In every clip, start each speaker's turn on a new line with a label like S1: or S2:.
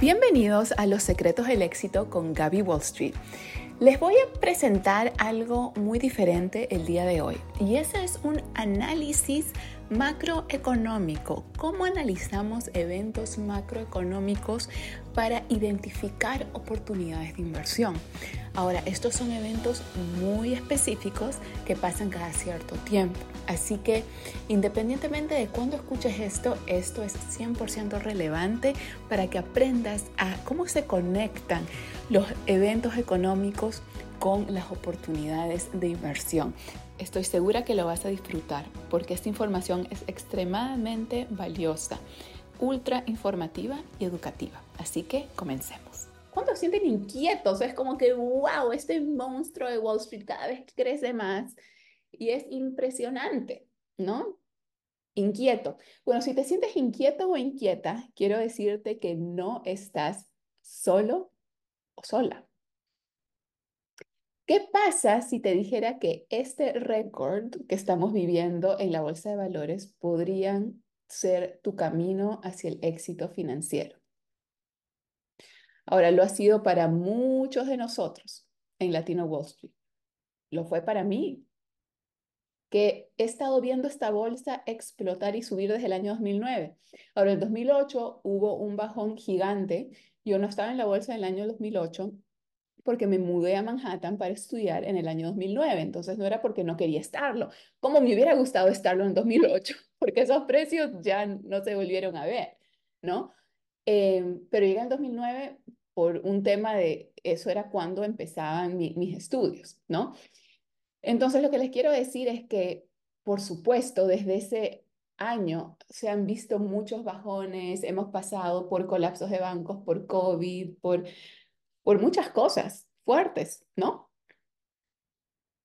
S1: Bienvenidos a Los Secretos del Éxito con Gaby Wall Street. Les voy a presentar algo muy diferente el día de hoy y ese es un análisis macroeconómico. ¿Cómo analizamos eventos macroeconómicos para identificar oportunidades de inversión? Ahora, estos son eventos muy específicos que pasan cada cierto tiempo. Así que independientemente de cuándo escuches esto, esto es 100% relevante para que aprendas a cómo se conectan los eventos económicos con las oportunidades de inversión. Estoy segura que lo vas a disfrutar porque esta información es extremadamente valiosa, ultra informativa y educativa. Así que comencemos. ¿Cuántos sienten inquietos? Es como que, wow, este monstruo de Wall Street cada vez crece más y es impresionante, ¿no? Inquieto. Bueno, si te sientes inquieto o inquieta, quiero decirte que no estás solo o sola. ¿Qué pasa si te dijera que este récord que estamos viviendo en la bolsa de valores podrían ser tu camino hacia el éxito financiero? Ahora, lo ha sido para muchos de nosotros en Latino Wall Street. Lo fue para mí, que he estado viendo esta bolsa explotar y subir desde el año 2009. Ahora, en 2008 hubo un bajón gigante. Yo no estaba en la bolsa en el año 2008 porque me mudé a Manhattan para estudiar en el año 2009. Entonces no era porque no quería estarlo, como me hubiera gustado estarlo en 2008, porque esos precios ya no se volvieron a ver, ¿no? Em, pero llegué en 2009 por un tema de eso era cuando empezaban mis estudios, ¿no? Entonces lo que les quiero decir es que, por supuesto, desde ese año se han visto muchos bajones, hemos pasado por colapsos de bancos, por COVID, por, por muchas cosas fuertes, ¿no?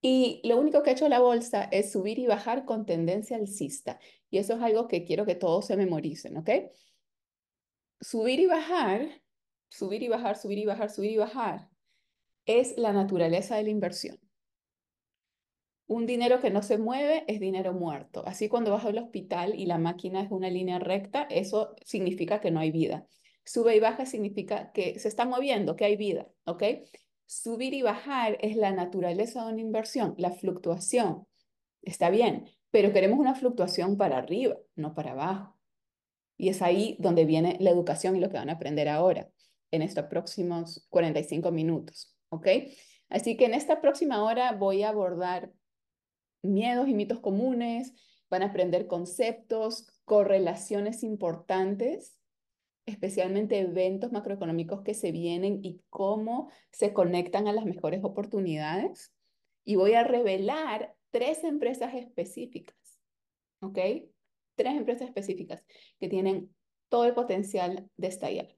S1: Y lo único que ha hecho la bolsa es subir y bajar con tendencia alcista. Y eso es algo que quiero que todos se memoricen, ¿ok? Subir y bajar subir y bajar, subir y bajar, subir y bajar, es la naturaleza de la inversión. Un dinero que no se mueve es dinero muerto. Así cuando vas al hospital y la máquina es una línea recta, eso significa que no hay vida. Sube y baja significa que se está moviendo, que hay vida, ¿ok? Subir y bajar es la naturaleza de una inversión, la fluctuación. Está bien, pero queremos una fluctuación para arriba, no para abajo. Y es ahí donde viene la educación y lo que van a aprender ahora en estos próximos 45 minutos, ¿ok? Así que en esta próxima hora voy a abordar miedos y mitos comunes, van a aprender conceptos, correlaciones importantes, especialmente eventos macroeconómicos que se vienen y cómo se conectan a las mejores oportunidades. Y voy a revelar tres empresas específicas, ¿ok? Tres empresas específicas que tienen todo el potencial de estallar.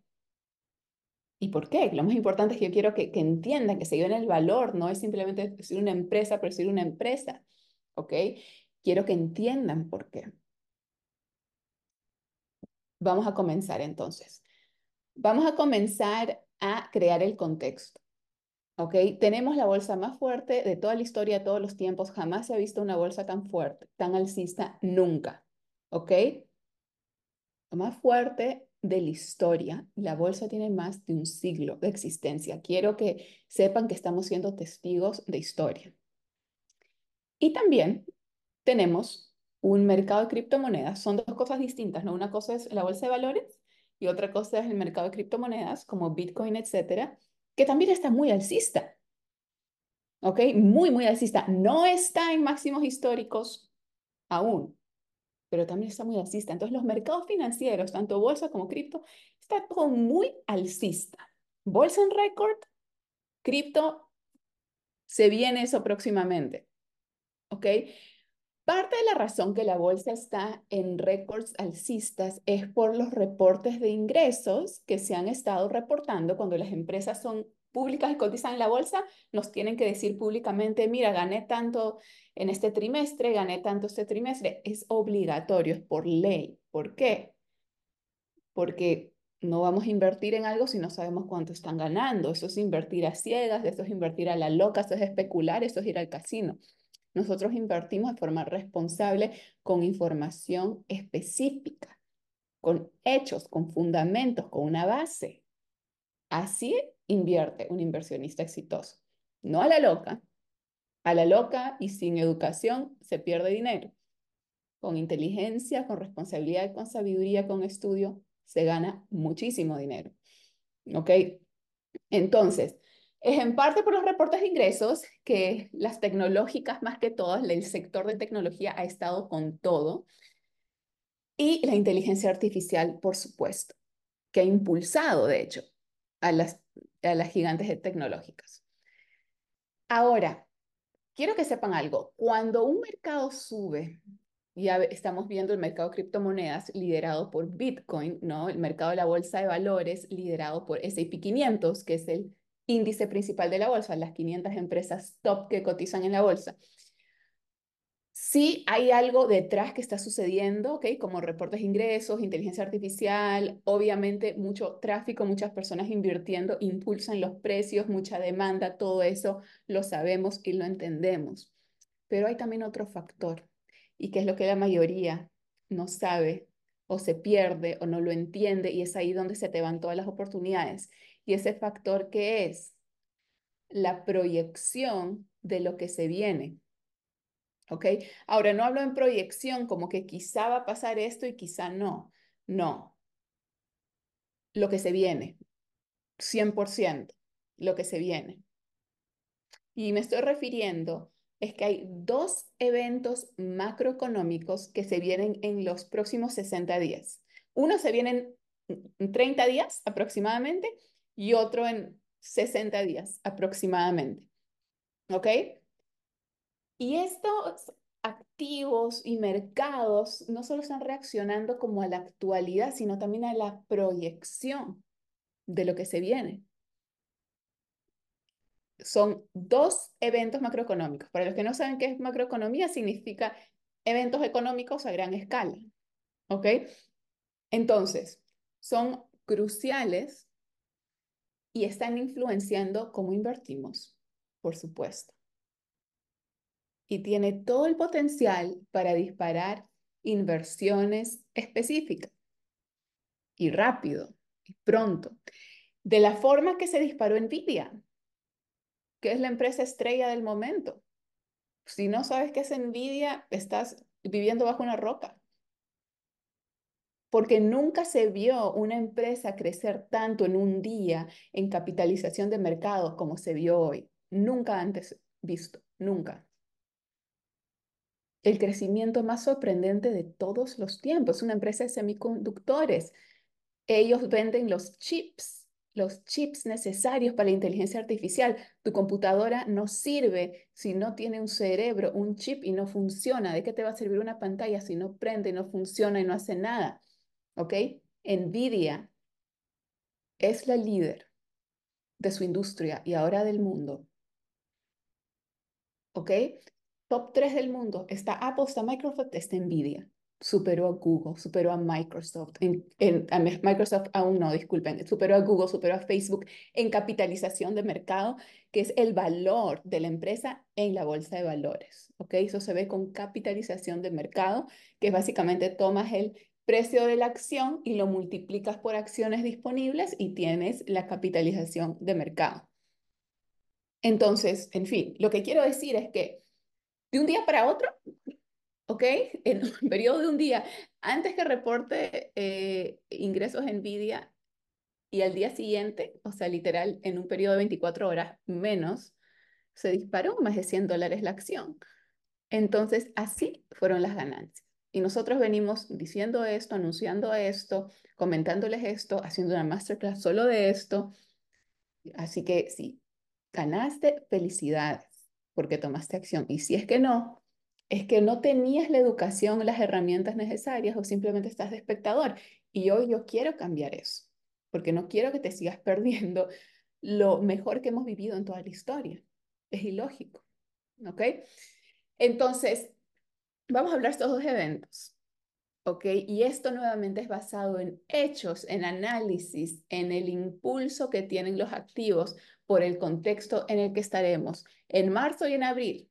S1: ¿Y por qué? Lo más importante es que yo quiero que, entiendan, que se lleven el valor, no es simplemente decir una empresa por decir una empresa, ¿ok? Quiero que entiendan por qué. Vamos a comenzar entonces. Vamos a comenzar a crear el contexto. ¿Ok? Tenemos la bolsa más fuerte de toda la historia, de todos los tiempos. Jamás se ha visto una bolsa tan fuerte, tan alcista, nunca. ¿Ok? Más fuerte de la historia, la bolsa tiene más de un siglo de existencia. Quiero que sepan que estamos siendo testigos de historia. Y también tenemos un mercado de criptomonedas. Son dos cosas distintas, ¿no? Una cosa es la bolsa de valores y otra cosa es el mercado de criptomonedas como Bitcoin, etcétera, que también está muy alcista. ¿Ok? Muy, muy alcista. No está en máximos históricos aún, pero también está muy alcista. Entonces los mercados financieros, tanto bolsa como cripto, está muy alcista. Bolsa en récord, cripto, se viene eso próximamente. ¿Ok? Parte de la razón que la bolsa está en récords alcistas es por los reportes de ingresos que se han estado reportando cuando las empresas son públicas y cotizan en la bolsa, nos tienen que decir públicamente, mira, gané tanto en este trimestre, gané tanto este trimestre. Es obligatorio, es por ley. ¿Por qué? Porque no vamos a invertir en algo si no sabemos cuánto están ganando. Eso es invertir a ciegas, eso es invertir a la loca, eso es especular, eso es ir al casino. Nosotros invertimos de forma responsable con información específica, con hechos, con fundamentos, con una base. Así invierte un inversionista exitoso. No a la loca. A la loca y sin educación se pierde dinero. Con inteligencia, con responsabilidad, con sabiduría, con estudio, se gana muchísimo dinero. ¿Ok? Entonces, es en parte por los reportes de ingresos que las tecnológicas, más que todas, el sector de tecnología ha estado con todo. Y la inteligencia artificial, por supuesto, que ha impulsado, de hecho, a las, a las gigantes tecnológicas. Ahora, quiero que sepan algo. Cuando un mercado sube, ya estamos viendo el mercado de criptomonedas liderado por Bitcoin, ¿no? El mercado de la bolsa de valores liderado por S&P 500, que es el índice principal de la bolsa, las 500 empresas top que cotizan en la bolsa. Sí hay algo detrás que está sucediendo, ¿ok? Como reportes de ingresos, inteligencia artificial, obviamente mucho tráfico, muchas personas invirtiendo, impulsan los precios, mucha demanda, todo eso lo sabemos y lo entendemos. Pero hay también otro factor, y que es lo que la mayoría no sabe o se pierde o no lo entiende, y es ahí donde se te van todas las oportunidades. Y ese factor que es la proyección de lo que se viene. ¿Ok? Ahora, no hablo en proyección como que quizá va a pasar esto y quizá no. No. Lo que se viene. 100%. Lo que se viene. Y me estoy refiriendo es que hay dos eventos macroeconómicos que se vienen en los próximos 60 días. Uno se viene en 30 días aproximadamente y otro en 60 días aproximadamente. ¿Ok? Y estos activos y mercados no solo están reaccionando como a la actualidad, sino también a la proyección de lo que se viene. Son dos eventos macroeconómicos. Para los que no saben qué es macroeconomía, significa eventos económicos a gran escala. ¿Ok? Entonces, son cruciales y están influenciando cómo invertimos, por supuesto y tiene todo el potencial para disparar inversiones específicas y rápido y pronto. De la forma que se disparó Nvidia, que es la empresa estrella del momento. Si no sabes qué es Nvidia, estás viviendo bajo una roca. Porque nunca se vio una empresa crecer tanto en un día en capitalización de mercado como se vio hoy. Nunca antes visto, nunca el crecimiento más sorprendente de todos los tiempos. Una empresa de semiconductores. Ellos venden los chips, los chips necesarios para la inteligencia artificial. Tu computadora no sirve si no tiene un cerebro, un chip y no funciona. ¿De qué te va a servir una pantalla si no prende, no funciona y no hace nada? ¿Ok? Nvidia es la líder de su industria y ahora del mundo. ¿Ok? top 3 del mundo, está Apple, está Microsoft, está Nvidia. Superó a Google, superó a Microsoft, en, a Microsoft aún no, disculpen, superó a Google, superó a Facebook en capitalización de mercado, que es el valor de la empresa en la bolsa de valores. ¿ok? Eso se ve con capitalización de mercado, que básicamente tomas el precio de la acción y lo multiplicas por acciones disponibles y tienes la capitalización de mercado. Entonces, en fin, lo que quiero decir es que de un día para otro, ¿ok? En un periodo de un día, antes que reporte eh, ingresos NVIDIA y al día siguiente, o sea, literal, en un periodo de 24 horas menos, se disparó más de 100 dólares la acción. Entonces, así fueron las ganancias. Y nosotros venimos diciendo esto, anunciando esto, comentándoles esto, haciendo una masterclass solo de esto. Así que sí, ganaste, felicidades porque tomaste acción. Y si es que no, es que no tenías la educación, las herramientas necesarias o simplemente estás de espectador. Y hoy yo quiero cambiar eso, porque no quiero que te sigas perdiendo lo mejor que hemos vivido en toda la historia. Es ilógico. ¿Ok? Entonces, vamos a hablar estos dos eventos. ¿Ok? Y esto nuevamente es basado en hechos, en análisis, en el impulso que tienen los activos por el contexto en el que estaremos en marzo y en abril.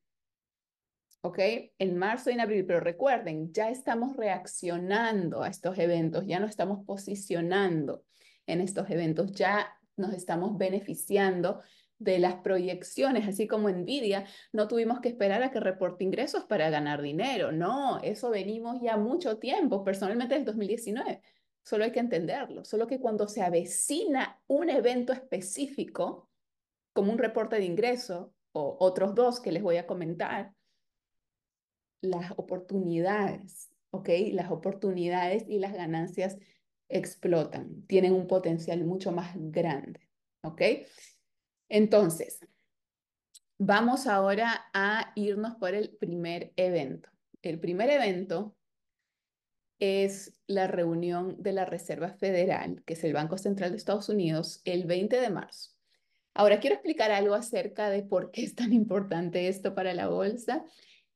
S1: ¿Ok? En marzo y en abril, pero recuerden, ya estamos reaccionando a estos eventos, ya no estamos posicionando en estos eventos, ya nos estamos beneficiando de las proyecciones, así como Nvidia, no tuvimos que esperar a que reporte ingresos para ganar dinero. No, eso venimos ya mucho tiempo, personalmente desde 2019. Solo hay que entenderlo. Solo que cuando se avecina un evento específico, como un reporte de ingreso o otros dos que les voy a comentar, las oportunidades, ¿ok? Las oportunidades y las ganancias explotan, tienen un potencial mucho más grande, ¿ok? Entonces, vamos ahora a irnos por el primer evento. El primer evento es la reunión de la Reserva Federal, que es el Banco Central de Estados Unidos, el 20 de marzo. Ahora quiero explicar algo acerca de por qué es tan importante esto para la bolsa.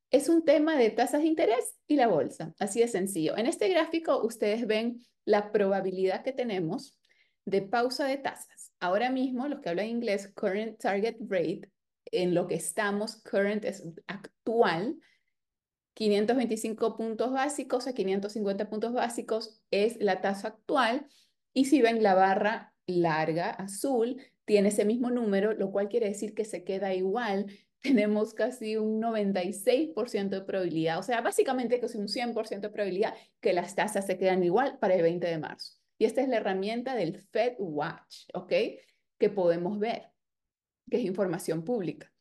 S1: Es un tema de tasas de interés y la bolsa, así de sencillo. En este gráfico ustedes ven la probabilidad que tenemos de pausa de tasas. Ahora mismo, los que hablan inglés, current target rate, en lo que estamos, current es actual, 525 puntos básicos a 550 puntos básicos es la tasa actual. Y si ven la barra larga, azul, tiene ese mismo número, lo cual quiere decir que se queda igual. Tenemos casi un 96% de probabilidad, o sea, básicamente casi un 100% de probabilidad que las tasas se quedan igual para el 20 de marzo. Y esta es la herramienta del Fed Watch, ¿ok? Que podemos ver, que es información pública.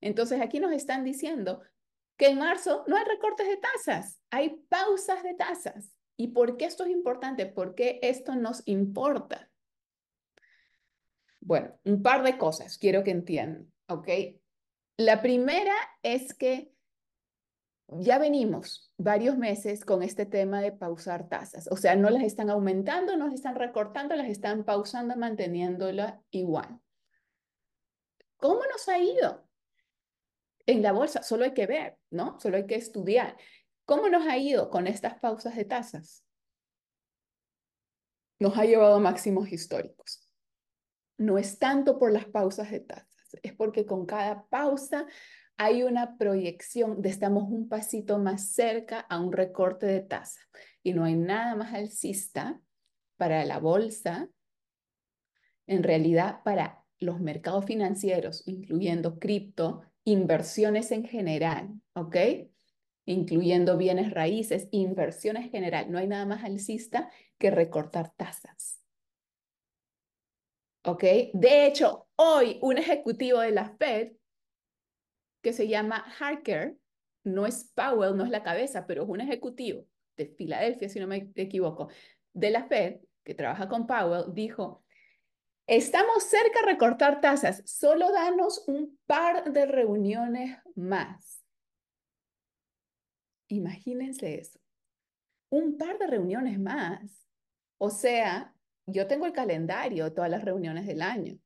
S1: Entonces aquí nos están diciendo que en marzo no hay recortes de tasas, hay pausas de tasas. ¿Y por qué esto es importante? ¿Por qué esto nos importa? Bueno, un par de cosas quiero que entiendan, ¿ok? La primera es que ya venimos varios meses con este tema de pausar tasas. O sea, no las están aumentando, no las están recortando, las están pausando, manteniéndola igual. ¿Cómo nos ha ido? En la bolsa, solo hay que ver, ¿no? Solo hay que estudiar. ¿Cómo nos ha ido con estas pausas de tasas? Nos ha llevado máximos históricos. No es tanto por las pausas de tasas, es porque con cada pausa hay una proyección de estamos un pasito más cerca a un recorte de tasa. Y no hay nada más alcista para la bolsa, en realidad para los mercados financieros, incluyendo cripto, inversiones en general, ¿ok? Incluyendo bienes raíces, inversiones en general. No hay nada más alcista que recortar tasas. ¿Ok? De hecho, hoy un ejecutivo de la Fed que se llama Harker, no es Powell, no es la cabeza, pero es un ejecutivo de Filadelfia, si no me equivoco, de la Fed, que trabaja con Powell, dijo, estamos cerca de recortar tasas, solo danos un par de reuniones más. Imagínense eso, un par de reuniones más. O sea, yo tengo el calendario todas las reuniones del año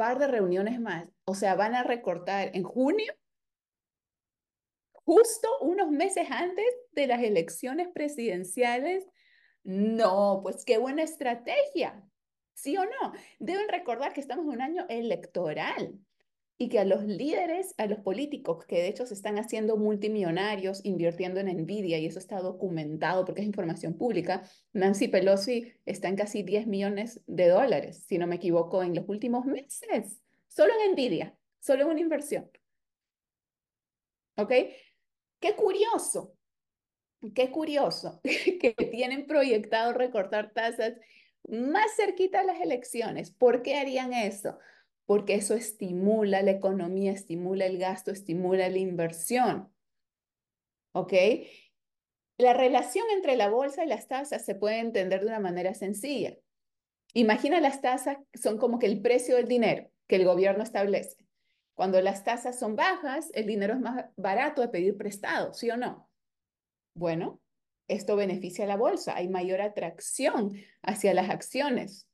S1: par de reuniones más. O sea, van a recortar en junio, justo unos meses antes de las elecciones presidenciales. No, pues qué buena estrategia. ¿Sí o no? Deben recordar que estamos en un año electoral y que a los líderes, a los políticos que de hecho se están haciendo multimillonarios invirtiendo en Nvidia, y eso está documentado porque es información pública, Nancy Pelosi está en casi 10 millones de dólares, si no me equivoco, en los últimos meses, solo en Nvidia, solo en una inversión. ¿Ok? Qué curioso, qué curioso que tienen proyectado recortar tasas más cerquita a las elecciones. ¿Por qué harían eso? Porque eso estimula la economía, estimula el gasto, estimula la inversión. ¿Ok? La relación entre la bolsa y las tasas se puede entender de una manera sencilla. Imagina las tasas son como que el precio del dinero que el gobierno establece. Cuando las tasas son bajas, el dinero es más barato de pedir prestado, ¿sí o no? Bueno, esto beneficia a la bolsa, hay mayor atracción hacia las acciones.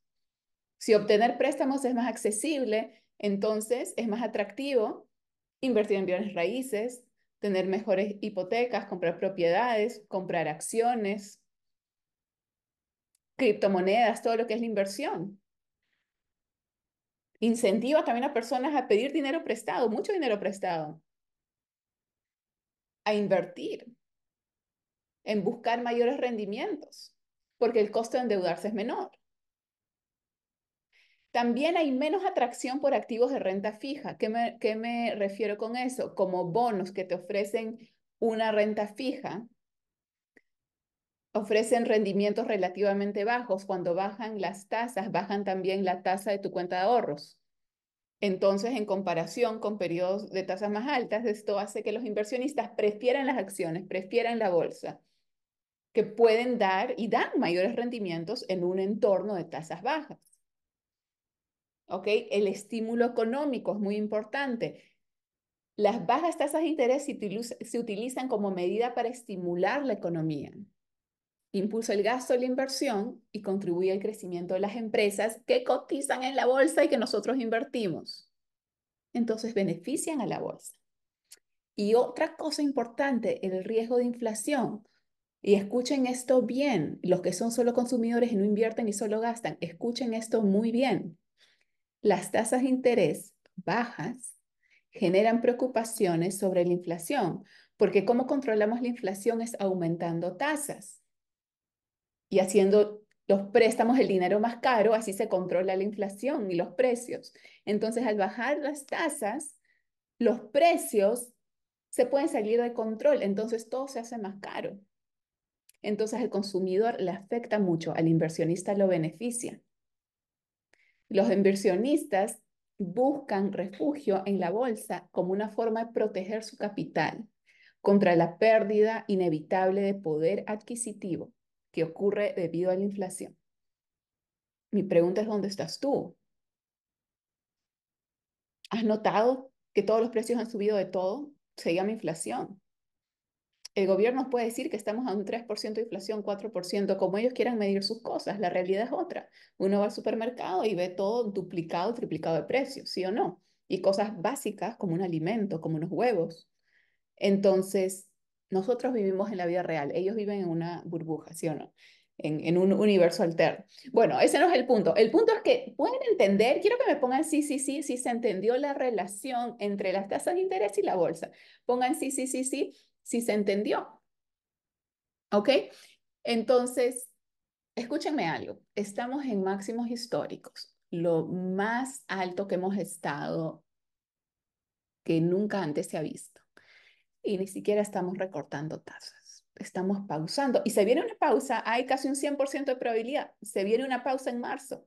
S1: Si obtener préstamos es más accesible, entonces es más atractivo invertir en bienes raíces, tener mejores hipotecas, comprar propiedades, comprar acciones, criptomonedas, todo lo que es la inversión. Incentiva también a personas a pedir dinero prestado, mucho dinero prestado, a invertir, en buscar mayores rendimientos, porque el costo de endeudarse es menor. También hay menos atracción por activos de renta fija. ¿Qué me, refiero con eso? Como bonos que te ofrecen una renta fija, ofrecen rendimientos relativamente bajos. Cuando bajan las tasas, bajan también la tasa de tu cuenta de ahorros. Entonces, en comparación con periodos de tasas más altas, esto hace que los inversionistas prefieran las acciones, prefieran la bolsa, que pueden dar y dan mayores rendimientos en un entorno de tasas bajas. ¿Ok? El estímulo económico es muy importante. Las bajas tasas de interés se utilizan como medida para estimular la economía. Impulsa el gasto de la inversión y contribuye al crecimiento de las empresas que cotizan en la bolsa y que nosotros invertimos. Entonces benefician a la bolsa. Y otra cosa importante, el riesgo de inflación. Y escuchen esto bien, los que son solo consumidores y no invierten y solo gastan, escuchen esto muy bien. Las tasas de interés bajas generan preocupaciones sobre la inflación, porque cómo controlamos la inflación es aumentando tasas y haciendo los préstamos el dinero más caro, así se controla la inflación y los precios. Entonces, al bajar las tasas, los precios se pueden salir de control, entonces todo se hace más caro. Entonces, al consumidor le afecta mucho, al inversionista lo beneficia. Los inversionistas buscan refugio en la bolsa como una forma de proteger su capital contra la pérdida inevitable de poder adquisitivo que ocurre debido a la inflación. Mi pregunta es, ¿dónde estás tú? ¿Has notado que todos los precios han subido de todo? Se llama inflación. El gobierno puede decir que estamos a un 3% de inflación, 4%, como ellos quieran medir sus cosas. La realidad es otra. Uno va al supermercado y ve todo duplicado, triplicado de precios, ¿sí o no? Y cosas básicas como un alimento, como unos huevos. Entonces, nosotros vivimos en la vida real, ellos viven en una burbuja, ¿sí o no? En, en, un universo alterno. Bueno, ese no es el punto. El punto es que pueden entender, quiero que me pongan sí, sí, sí, si se entendió la relación entre las tasas de interés y la bolsa. Pongan sí, sí, sí, sí, si se entendió. ¿Ok? Entonces, escúchenme algo. Estamos en máximos históricos, lo más alto que hemos estado que nunca antes se ha visto y ni siquiera estamos recortando tasas. Estamos pausando. Y se viene una pausa, hay casi un 100% de probabilidad. Se viene una pausa en marzo.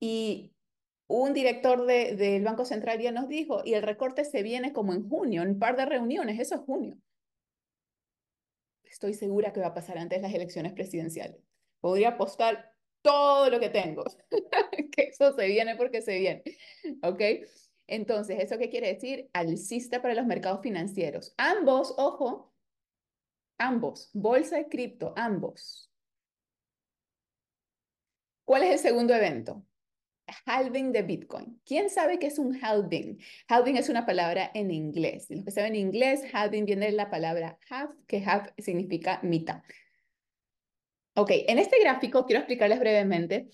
S1: Y un director de, del Banco Central ya nos dijo, y el recorte se viene como en junio, en un par de reuniones, eso es junio. Estoy segura que va a pasar antes las elecciones presidenciales. Podría apostar todo lo que tengo, que eso se viene porque se viene. ¿Ok? Entonces, ¿eso qué quiere decir? Alcista para los mercados financieros. Ambos, ojo, ambos, bolsa y cripto, ambos. ¿Cuál es el segundo evento? Halving de Bitcoin. ¿Quién sabe qué es un halving? Halving es una palabra en inglés. Los que saben inglés, halving viene de la palabra half, que half significa mitad. Ok, en este gráfico quiero explicarles brevemente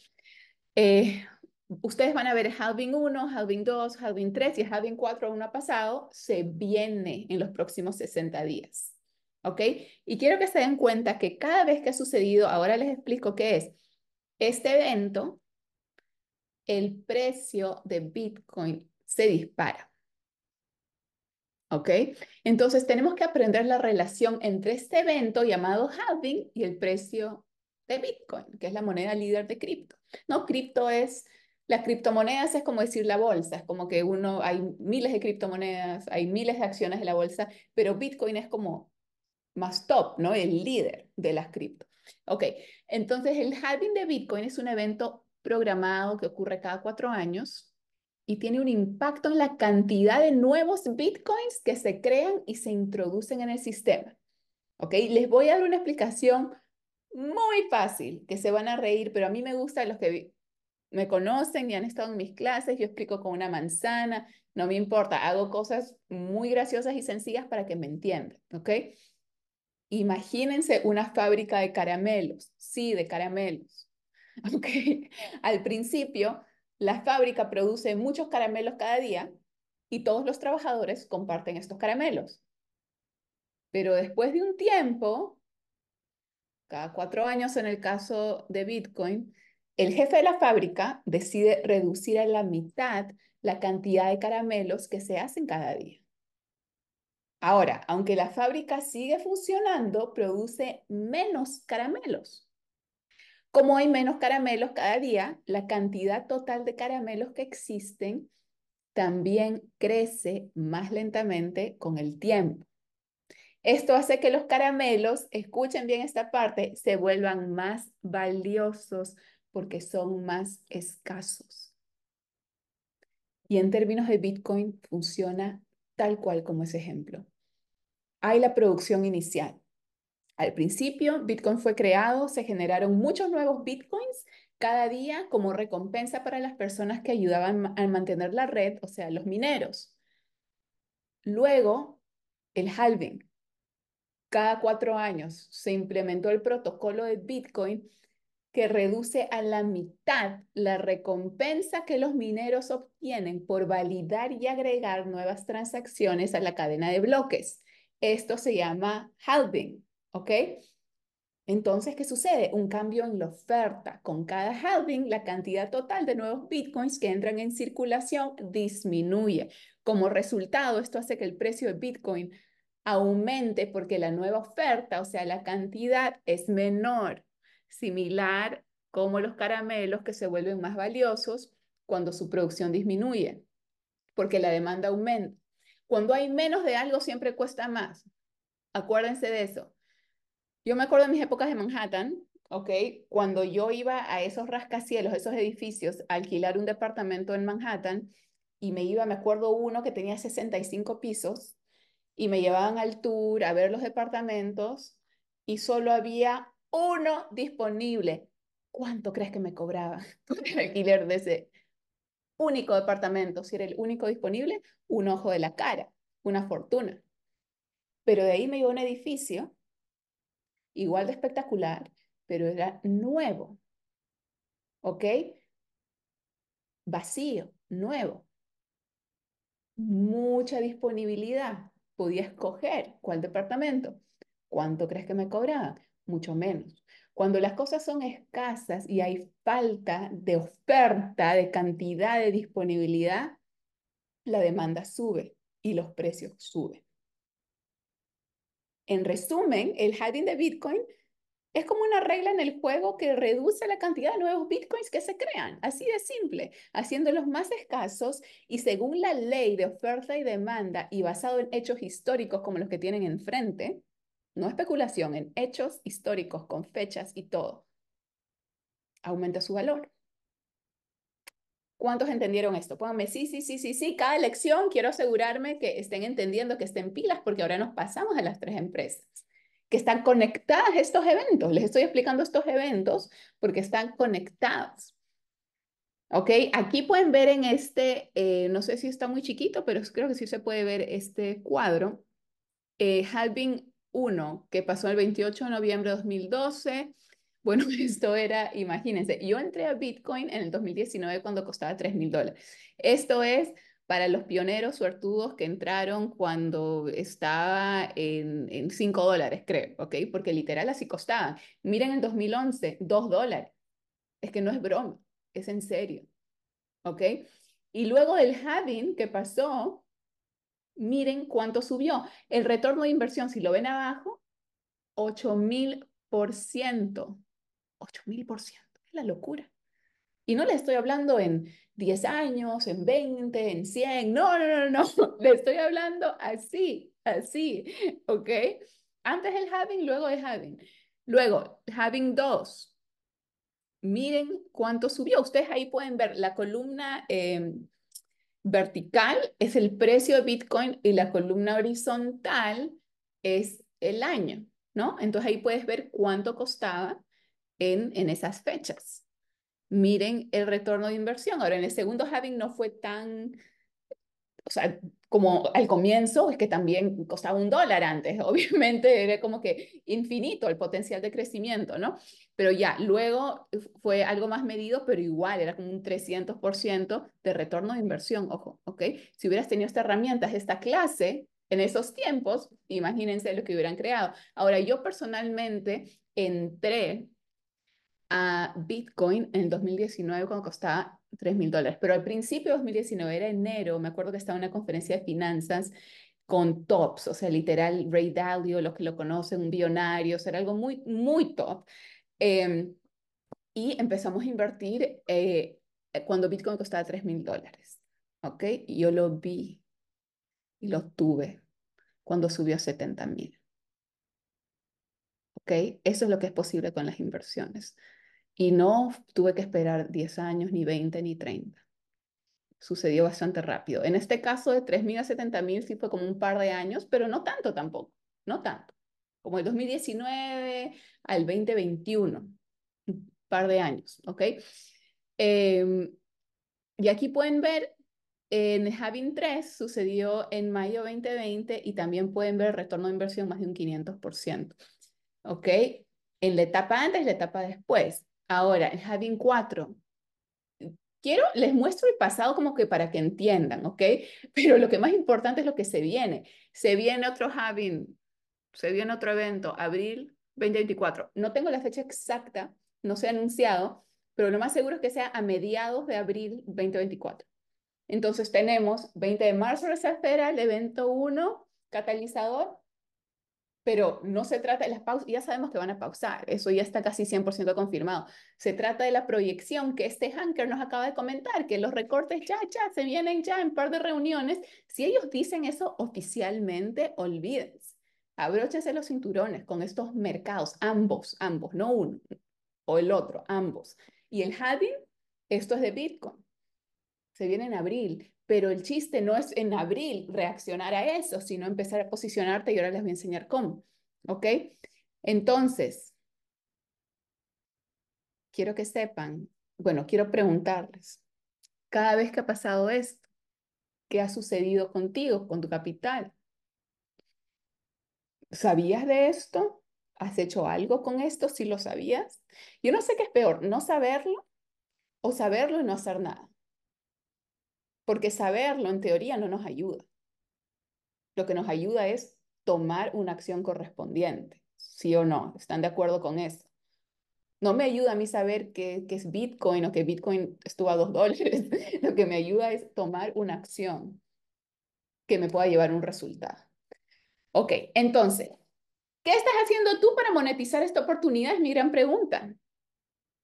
S1: eh, ustedes van a ver Halving 1, Halving 2, Halving 3 y Halving 4 aún no ha pasado, se viene en los próximos 60 días. ¿Ok? Y quiero que se den cuenta que cada vez que ha sucedido, ahora les explico qué es, este evento, el precio de Bitcoin se dispara. ¿Ok? Entonces tenemos que aprender la relación entre este evento llamado halving y el precio de Bitcoin, que es la moneda líder de cripto. No, cripto es las criptomonedas es como decir la bolsa, es como que uno, hay miles de criptomonedas, hay miles de acciones de la bolsa, pero Bitcoin es como más top, ¿no? El líder de las cripto. Ok, entonces el halving de Bitcoin es un evento programado que ocurre cada cuatro años y tiene un impacto en la cantidad de nuevos Bitcoins que se crean y se introducen en el sistema. Ok, les voy a dar una explicación muy fácil, que se van a reír, pero a mí me gusta los que me conocen y han estado en mis clases, yo explico con una manzana, no me importa, hago cosas muy graciosas y sencillas para que me entiendan, ¿ok? Imagínense una fábrica de caramelos, sí, de caramelos, ¿ok? Al principio, la fábrica produce muchos caramelos cada día y todos los trabajadores comparten estos caramelos. Pero después de un tiempo, cada cuatro años en el caso de Bitcoin, El jefe de la fábrica decide reducir a la mitad la cantidad de caramelos que se hacen cada día. Ahora, aunque la fábrica sigue funcionando, produce menos caramelos. Como hay menos caramelos cada día, la cantidad total de caramelos que existen también crece más lentamente con el tiempo. Esto hace que los caramelos, escuchen bien esta parte, se vuelvan más valiosos porque son más escasos. Y en términos de Bitcoin funciona tal cual como ese ejemplo. Hay la producción inicial. Al principio, Bitcoin fue creado, se generaron muchos nuevos Bitcoins cada día como recompensa para las personas que ayudaban a mantener la red, o sea, los mineros. Luego, el halving. Cada cuatro años se implementó el protocolo de Bitcoin que reduce a la mitad la recompensa que los mineros obtienen por validar y agregar nuevas transacciones a la cadena de bloques. Esto se llama halving, ¿ok? Entonces, ¿qué sucede? Un cambio en la oferta. Con cada halving, la cantidad total de nuevos bitcoins que entran en circulación disminuye. Como resultado, esto hace que el precio de bitcoin aumente porque la nueva oferta, o sea, la cantidad es menor similar como los caramelos que se vuelven más valiosos cuando su producción disminuye, porque la demanda aumenta. Cuando hay menos de algo siempre cuesta más. Acuérdense de eso. Yo me acuerdo de mis épocas de Manhattan, ¿ok? Cuando yo iba a esos rascacielos, esos edificios, a alquilar un departamento en Manhattan y me iba, me acuerdo uno que tenía 65 pisos y me llevaban al tour a ver los departamentos y solo había uno disponible. ¿Cuánto crees que me cobraba por el alquiler de ese único departamento? Si era el único disponible, un ojo de la cara, una fortuna. Pero de ahí me iba a un edificio igual de espectacular, pero era nuevo. ¿Ok? Vacío, nuevo. Mucha disponibilidad. Podía escoger cuál departamento. ¿Cuánto crees que me cobraba? mucho menos. Cuando las cosas son escasas y hay falta de oferta, de cantidad de disponibilidad, la demanda sube y los precios suben. En resumen, el halving de Bitcoin es como una regla en el juego que reduce la cantidad de nuevos bitcoins que se crean, así de simple, haciéndolos más escasos y según la ley de oferta y demanda y basado en hechos históricos como los que tienen enfrente, no especulación, en hechos históricos con fechas y todo, aumenta su valor. ¿Cuántos entendieron esto? Pónganme sí, sí, sí, sí, sí. Cada lección quiero asegurarme que estén entendiendo, que estén pilas, porque ahora nos pasamos a las tres empresas que están conectadas estos eventos. Les estoy explicando estos eventos porque están conectados. ¿Ok? Aquí pueden ver en este, eh, no sé si está muy chiquito, pero creo que sí se puede ver este cuadro. Eh, halving uno que pasó el 28 de noviembre de 2012. Bueno, esto era, imagínense, yo entré a Bitcoin en el 2019 cuando costaba 3 mil dólares. Esto es para los pioneros suertudos que entraron cuando estaba en, en 5 dólares, creo, ¿ok? Porque literal así costaba. Miren en 2011, 2 dólares. Es que no es broma, es en serio, ¿ok? Y luego del halving que pasó, miren cuánto subió. El retorno de inversión, si lo ven abajo, 8000%. 8000%. Es la locura. Y no le estoy hablando en 10 años, en 20, en 100. No, no, no, no. Le estoy hablando así, así. ¿Ok? Antes el having, luego el having. Luego, having 2. Miren cuánto subió. Ustedes ahí pueden ver la columna em, vertical es el precio de Bitcoin y la columna horizontal es el año, ¿no? Entonces ahí puedes ver cuánto costaba en, en esas fechas. Miren el retorno de inversión. Ahora, en el segundo halving no fue tan o sea, como al comienzo, es que también costaba un dólar antes, obviamente era como que infinito el potencial de crecimiento, ¿no? Pero ya, luego fue algo más medido, pero igual era como un 300% de retorno de inversión, ojo, ¿ok? Si hubieras tenido esta herramienta, esta clase, en esos tiempos, imagínense lo que hubieran creado. Ahora, yo personalmente entré a Bitcoin en el 2019 cuando costaba 3 mil dólares, pero al principio de 2019 era enero, me acuerdo que estaba en una conferencia de finanzas con tops, o sea, literal, Ray Dalio, los que lo conocen, un billonario, o sea, era algo muy, muy top. Em, y empezamos a invertir eh, cuando Bitcoin costaba 3 mil dólares, ¿ok? Yo lo vi y lo tuve cuando subió a 70 mil. ¿Ok? Eso es lo que es posible con las inversiones. Y no tuve que esperar 10 años, ni 20, ni 30. Sucedió bastante rápido. En este caso de 3.000 a 70.000 sí fue como un par de años, pero no tanto tampoco, no tanto. Como el 2019 al 2021, un par de años, ¿ok? Em, y aquí pueden ver, en Having 3 sucedió en mayo 2020 y también pueden ver el retorno de inversión más de un 500%, ¿ok? En la etapa antes la etapa después. Ahora, en Having 4, quiero, les muestro el pasado como que para que entiendan, ¿ok? Pero lo que más importante es lo que se viene. Se viene otro Having, se viene otro evento, abril 2024. No tengo la fecha exacta, no se ha anunciado, pero lo más seguro es que sea a mediados de abril 2024. Entonces tenemos 20 de marzo Reserva Federal, evento 1, catalizador, pero no se trata de las pausas, ya sabemos que van a pausar, eso ya está casi 100% confirmado. Se trata de la proyección que este Hanker nos acaba de comentar, que los recortes ya, ya, se vienen ya en par de reuniones. Si ellos dicen eso oficialmente, olvídense. Abróchense los cinturones con estos mercados, ambos, ambos, no uno o el otro, ambos. Y el halving, esto es de Bitcoin. Se viene en abril, pero el chiste no es en abril reaccionar a eso, sino empezar a posicionarte y ahora les voy a enseñar cómo. ¿Ok? Entonces, quiero que sepan, bueno, quiero preguntarles, cada vez que ha pasado esto, ¿qué ha sucedido contigo, con tu capital? ¿Sabías de esto? ¿Has hecho algo con esto si lo sabías? Yo no sé qué es peor, no saberlo o saberlo y no hacer nada. Porque saberlo en teoría no nos ayuda. Lo que nos ayuda es tomar una acción correspondiente, sí o no. ¿Están de acuerdo con eso? No me ayuda a mí saber qué, es Bitcoin o que Bitcoin estuvo a dos dólares. Lo que me ayuda es tomar una acción que me pueda llevar un resultado. Ok, entonces, ¿qué estás haciendo tú para monetizar esta oportunidad? Es mi gran pregunta.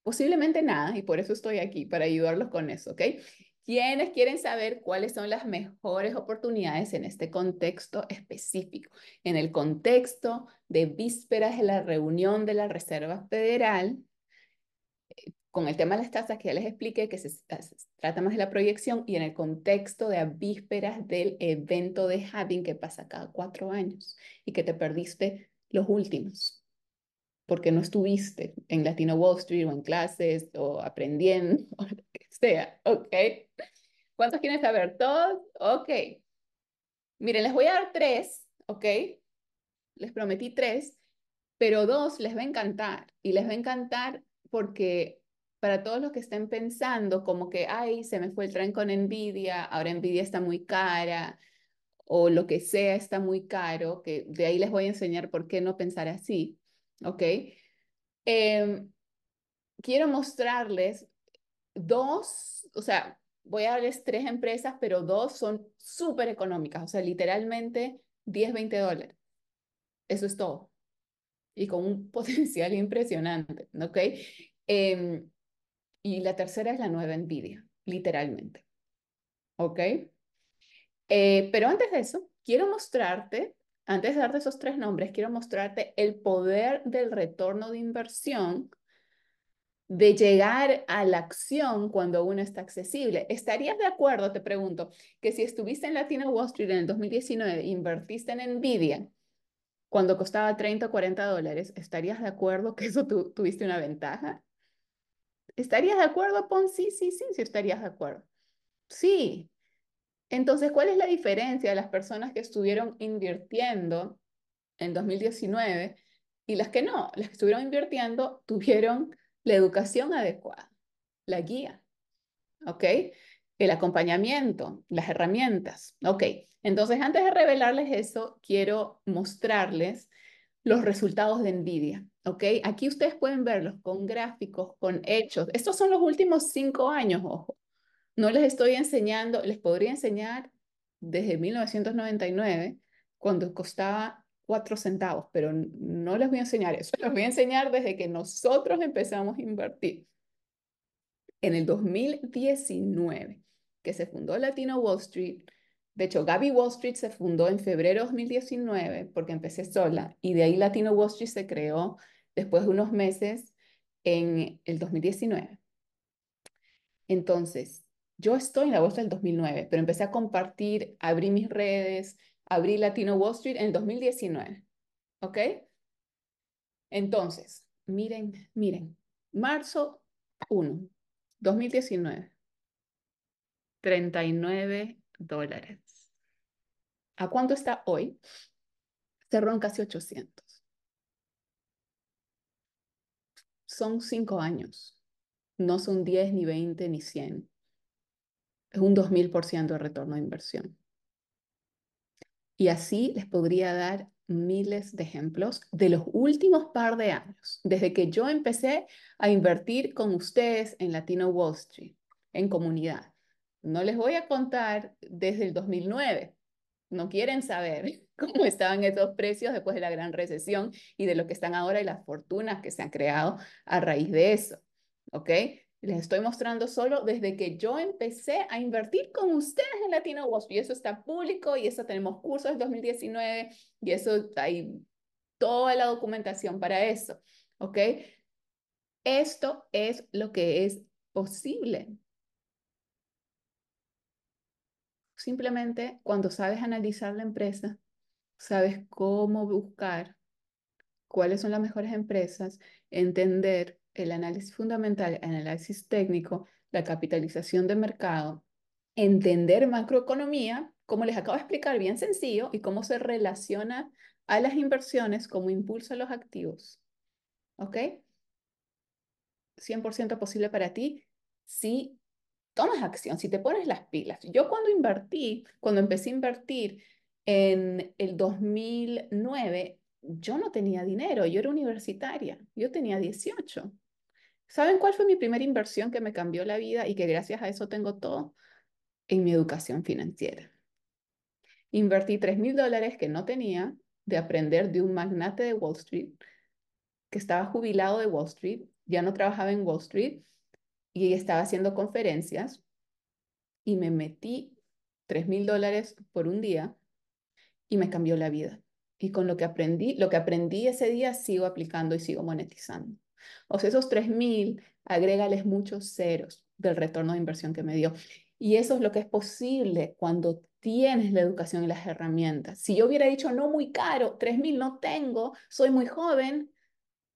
S1: Posiblemente nada, y por eso estoy aquí, para ayudarlos con eso, ¿ok? ¿Quiénes quieren saber cuáles son las mejores oportunidades en este contexto específico? En el contexto de vísperas de la reunión de la Reserva Federal, eh, con el tema de las tasas que ya les expliqué, que se, trata más de la proyección, y en el contexto de vísperas del evento de Having que pasa cada cuatro años y que te perdiste los últimos porque no estuviste en Latino Wall Street o en clases o aprendiendo o lo que sea, ¿ok? ¿Cuántos quieren saber? ¿Todos? Ok. Miren, les voy a dar tres, ¿ok? Les prometí tres, pero dos les va a encantar y les va a encantar porque para todos los que estén pensando como que, ay, se me fue el tren con Nvidia, ahora Nvidia está muy cara o lo que sea está muy caro, que de ahí les voy a enseñar por qué no pensar así. ¿Ok? Em, quiero mostrarles dos, o sea, voy a darles tres empresas, pero dos son súper económicas, o sea, literalmente 10, 20 dólares. Eso es todo. Y con un potencial impresionante, ¿ok? Em, y la tercera es la nueva Nvidia, literalmente. ¿Ok? Eh, pero antes de eso, quiero mostrarte antes de darte esos tres nombres, quiero mostrarte el poder del retorno de inversión de llegar a la acción cuando uno está accesible. ¿Estarías de acuerdo, te pregunto, que si estuviste en Latina Wall Street en el 2019 invertiste en Nvidia cuando costaba 30 o 40 dólares, ¿estarías de acuerdo que eso tuviste una ventaja? ¿Estarías de acuerdo, Pon? Sí, sí, sí, sí, estarías de acuerdo. Sí, entonces, ¿cuál es la diferencia de las personas que estuvieron invirtiendo en 2019 y las que no? Las que estuvieron invirtiendo tuvieron la educación adecuada, la guía, ¿ok? El acompañamiento, las herramientas, ¿ok? Entonces, antes de revelarles eso, quiero mostrarles los resultados de NVIDIA. ¿Ok? Aquí ustedes pueden verlos con gráficos, con hechos. Estos son los últimos cinco años, ojo. No les estoy enseñando, les podría enseñar desde 1999, cuando costaba cuatro centavos, pero no les voy a enseñar eso. Les voy a enseñar desde que nosotros empezamos a invertir. En el 2019, que se fundó Latino Wall Street, de hecho, Gaby Wall Street se fundó en febrero de 2019 porque empecé sola y de ahí Latino Wall Street se creó después de unos meses en el 2019. Entonces, yo estoy en la bolsa del 2009, pero empecé a compartir, abrí mis redes, abrí Latino Wall Street en el 2019. ¿Ok? Entonces, miren, miren, marzo 1, 2019, 39 dólares. ¿A cuánto está hoy? Cerró en casi 800. Son cinco años. No son 10, ni 20, ni 100. Es un 2000% de retorno de inversión. Y así les podría dar miles de ejemplos de los últimos par de años, desde que yo empecé a invertir con ustedes en Latino Wall Street, en comunidad. No les voy a contar desde el 2009, no quieren saber cómo estaban esos precios después de la gran recesión y de lo que están ahora y las fortunas que se han creado a raíz de eso. ¿Ok? Les estoy mostrando solo desde que yo empecé a invertir con ustedes en Latino Wall y eso está público y eso tenemos cursos del 2019 y eso hay toda la documentación para eso. ¿Ok? Esto es lo que es posible. Simplemente cuando sabes analizar la empresa, sabes cómo buscar cuáles son las mejores empresas, entender el análisis fundamental, el análisis técnico, la capitalización de mercado, entender macroeconomía, como les acabo de explicar, bien sencillo, y cómo se relaciona a las inversiones, cómo impulsa los activos. ¿Ok? 100% posible para ti si tomas acción, si te pones las pilas. Yo cuando invertí, cuando empecé a invertir en el 2009, yo no tenía dinero, yo era universitaria, yo tenía 18. ¿Saben cuál fue mi primera inversión que me cambió la vida y que gracias a eso tengo todo? En mi educación financiera. Invertí 3 mil dólares que no tenía de aprender de un magnate de Wall Street que estaba jubilado de Wall Street, ya no trabajaba en Wall Street y estaba haciendo conferencias y me metí 3 mil dólares por un día y me cambió la vida. Y con lo que aprendí, lo que aprendí ese día sigo aplicando y sigo monetizando. O sea, esos 3 mil, agrégales muchos ceros del retorno de inversión que me dio. Y eso es lo que es posible cuando tienes la educación y las herramientas. Si yo hubiera dicho, no muy caro, 3 mil no tengo, soy muy joven,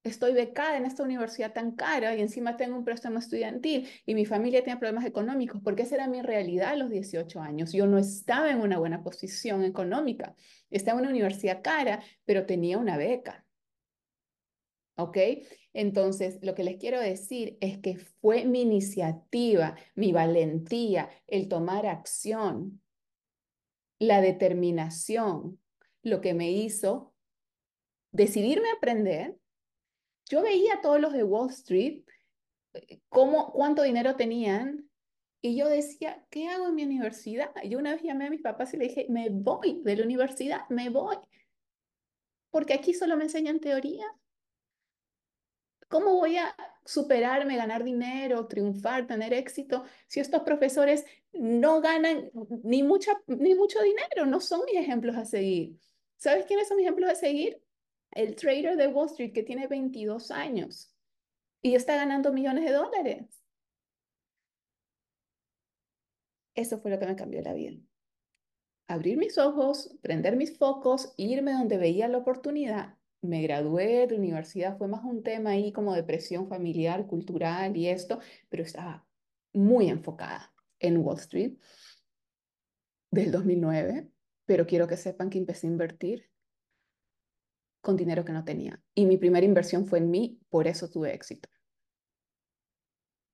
S1: estoy becada en esta universidad tan cara y encima tengo un préstamo estudiantil y mi familia tiene problemas económicos, porque esa era mi realidad a los 18 años. Yo no estaba en una buena posición económica, estaba en una universidad cara, pero tenía una beca. ¿Ok? Entonces, lo que les quiero decir es que fue mi iniciativa, mi valentía, el tomar acción, la determinación, lo que me hizo decidirme a aprender yo veía a todos los de Wall Street, eh, cómo, cuánto dinero tenían, y yo decía, ¿qué hago en mi universidad? Yo una vez llamé a mis papás y le dije, me voy de la universidad, me voy, porque aquí solo me enseñan teoría. ¿Cómo voy a superarme, ganar dinero, triunfar, tener éxito, si estos profesores no ganan ni, mucha, ni mucho dinero? No son mis ejemplos a seguir. ¿Sabes quiénes son mis ejemplos a seguir? el trader de Wall Street que tiene 22 años y está ganando millones de dólares. Eso fue lo que me cambió la vida. Abrir mis ojos, prender mis focos, irme donde veía la oportunidad. Me gradué de universidad, fue más un tema ahí como de presión familiar, cultural y esto, pero estaba muy enfocada en Wall Street desde el 2009, pero quiero que sepan que empecé a invertir con dinero que no tenía. Y mi primera inversión fue en mí, por eso tuve éxito.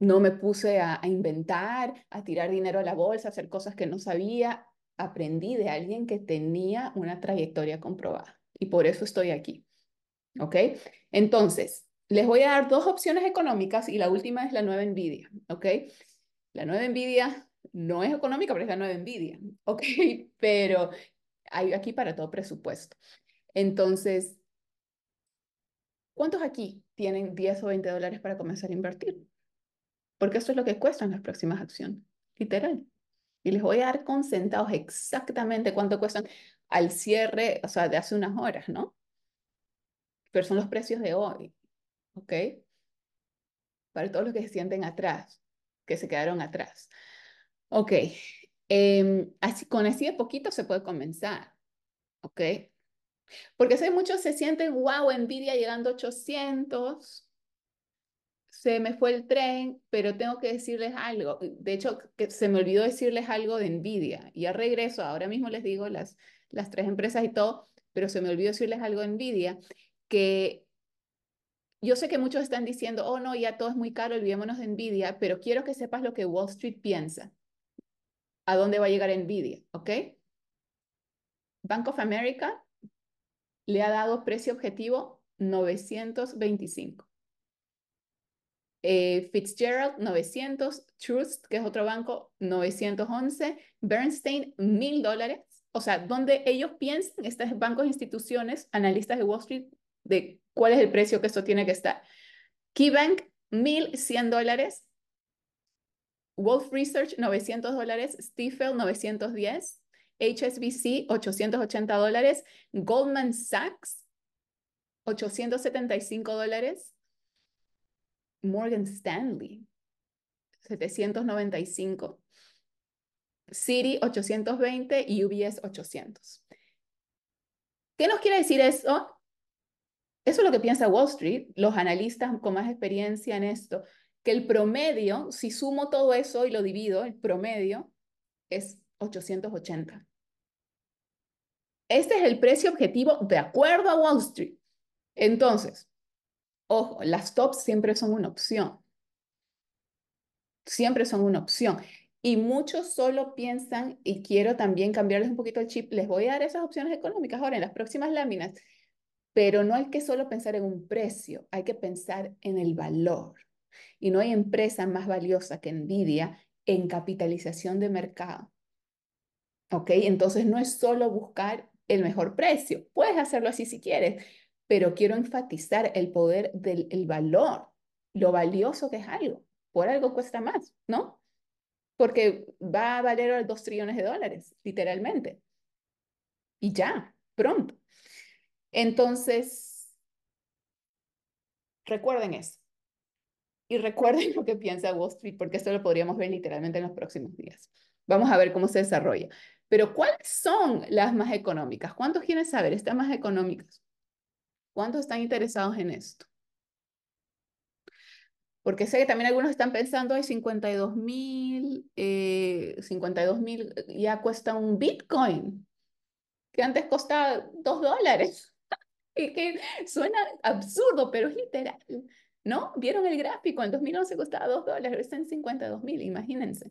S1: No me puse a, inventar, a tirar dinero a la bolsa, a hacer cosas que no sabía. Aprendí de alguien que tenía una trayectoria comprobada. Y por eso estoy aquí. ¿Ok? Entonces, les voy a dar dos opciones económicas y la última es la nueva Nvidia. ¿Ok? La nueva Nvidia no es económica, pero es la nueva Nvidia. ¿Ok? Pero hay aquí para todo presupuesto. Entonces, ¿cuántos aquí tienen 10 o 20 dólares para comenzar a invertir? Porque eso es lo que cuestan las próximas acciones, literal. Y les voy a dar con centavos exactamente cuánto cuestan al cierre, o sea, de hace unas horas, ¿no? Pero son los precios de hoy, ¿ok? Para todos los que se sienten atrás, que se quedaron atrás. Ok, em, así, con así de poquito se puede comenzar, ¿ok? Porque sé muchos se sienten, wow, Nvidia llegando a 800, se me fue el tren, pero tengo que decirles algo. De hecho, que se me olvidó decirles algo de Nvidia. Ya regreso, ahora mismo les digo las, las tres empresas y todo, pero se me olvidó decirles algo de Nvidia, que yo sé que muchos están diciendo, oh no, ya todo es muy caro, olvidémonos de Nvidia, pero quiero que sepas lo que Wall Street piensa. ¿A dónde va a llegar Nvidia? ¿Ok? Bank of America le ha dado precio objetivo 925. Eh, Fitzgerald 900, Trust, que es otro banco, 911, Bernstein 1000 dólares. O sea, donde ellos piensan, estos bancos, instituciones, analistas de Wall Street, de cuál es el precio que esto tiene que estar. KeyBank 1100 dólares, Wolf Research 900 dólares, Stifel 910, HSBC 880 dólares, Goldman Sachs 875 dólares, Morgan Stanley, 795. Citi, 820 y UBS, 800. ¿Qué nos quiere decir eso? Eso es lo que piensa Wall Street, los analistas con más experiencia en esto, que el promedio, si sumo todo eso y lo divido, el promedio es 880. Este es el precio objetivo de acuerdo a Wall Street. Entonces, Ojo, las tops siempre son una opción. Siempre son una opción. Y muchos solo piensan, y quiero también cambiarles un poquito el chip, les voy a dar esas opciones económicas ahora en las próximas láminas, pero no hay que solo pensar en un precio, hay que pensar en el valor. Y no hay empresa más valiosa que Nvidia en capitalización de mercado. ¿Ok? Entonces no es solo buscar el mejor precio. Puedes hacerlo así si quieres, pero quiero enfatizar el poder del el valor, lo valioso que es algo. Por algo cuesta más, ¿no? Porque va a valer 2 trillones de dólares, literalmente. Y ya, pronto. Entonces, recuerden eso. Y recuerden lo que piensa Wall Street, porque esto lo podríamos ver literalmente en los próximos días. Vamos a ver cómo se desarrolla. Pero, ¿cuáles son las más económicas? ¿Cuántos quieren saber estas más económicas? ¿Cuántos están interesados en esto? Porque sé que también algunos están pensando, hay 52 mil, 52 eh, mil ya cuesta un Bitcoin, que antes costaba 2 dólares. Y que suena absurdo, pero es literal, ¿no? ¿Vieron el gráfico? En 2011 costaba 2 dólares, ahora está en 52 mil, imagínense.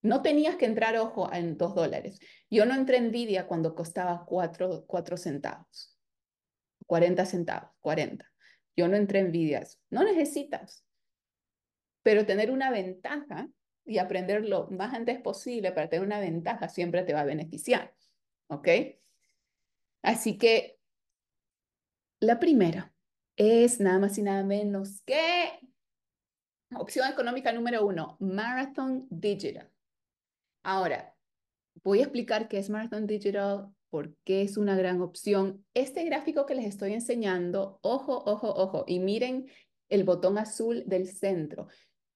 S1: No tenías que entrar, ojo, en 2 dólares. Yo no entré en Nvidia cuando costaba 4, 4 centavos. 40 centavos, 40. Yo no entré en Nvidia. No necesitas. Pero tener una ventaja y aprender lo más antes posible para tener una ventaja siempre te va a beneficiar. ¿Ok? Así que la primera es nada más y nada menos que opción económica número uno, Marathon Digital. Ahora, voy a explicar qué es Marathon Digital, por qué es una gran opción. Este gráfico que les estoy enseñando, ojo, ojo, ojo, y miren el botón azul del centro.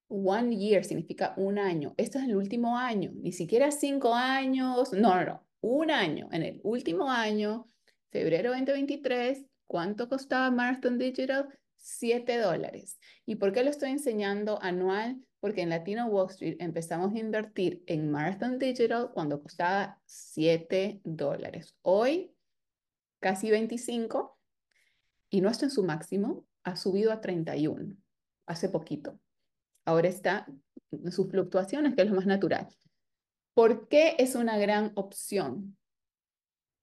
S1: One year significa un año. Esto es el último año, ni siquiera cinco años, no, no, no, un año. En el último año, febrero 2023, ¿cuánto costaba Marathon Digital? 7 dólares. ¿Y por qué lo estoy enseñando anual? Porque en Latino Wall Street empezamos a invertir en Marathon Digital cuando costaba 7 dólares. Hoy, casi 25, y no está en su máximo, ha subido a 31, hace poquito. Ahora está en sus fluctuaciones, que es lo más natural. ¿Por qué es una gran opción?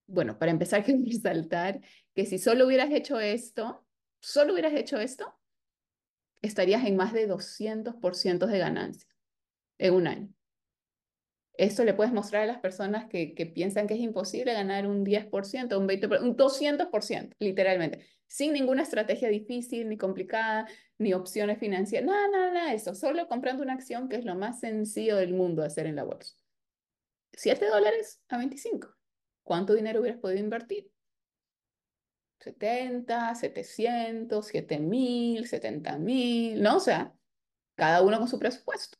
S1: Bueno, para empezar, quiero resaltar que si solo hubieras hecho esto, solo hubieras hecho esto, estarías en más de 200% de ganancia en un año. Esto le puedes mostrar a las personas que, piensan que es imposible ganar un 10%, un 20%, un 200%, literalmente, sin ninguna estrategia difícil, ni complicada, ni opciones financieras, nada, nada, nada, eso, solo comprando una acción que es lo más sencillo del mundo hacer en la bolsa. 7 dólares a 25. ¿Cuánto dinero hubieras podido invertir? 70, 700, 7 mil, 70 mil, ¿no? O sea, cada uno con su presupuesto.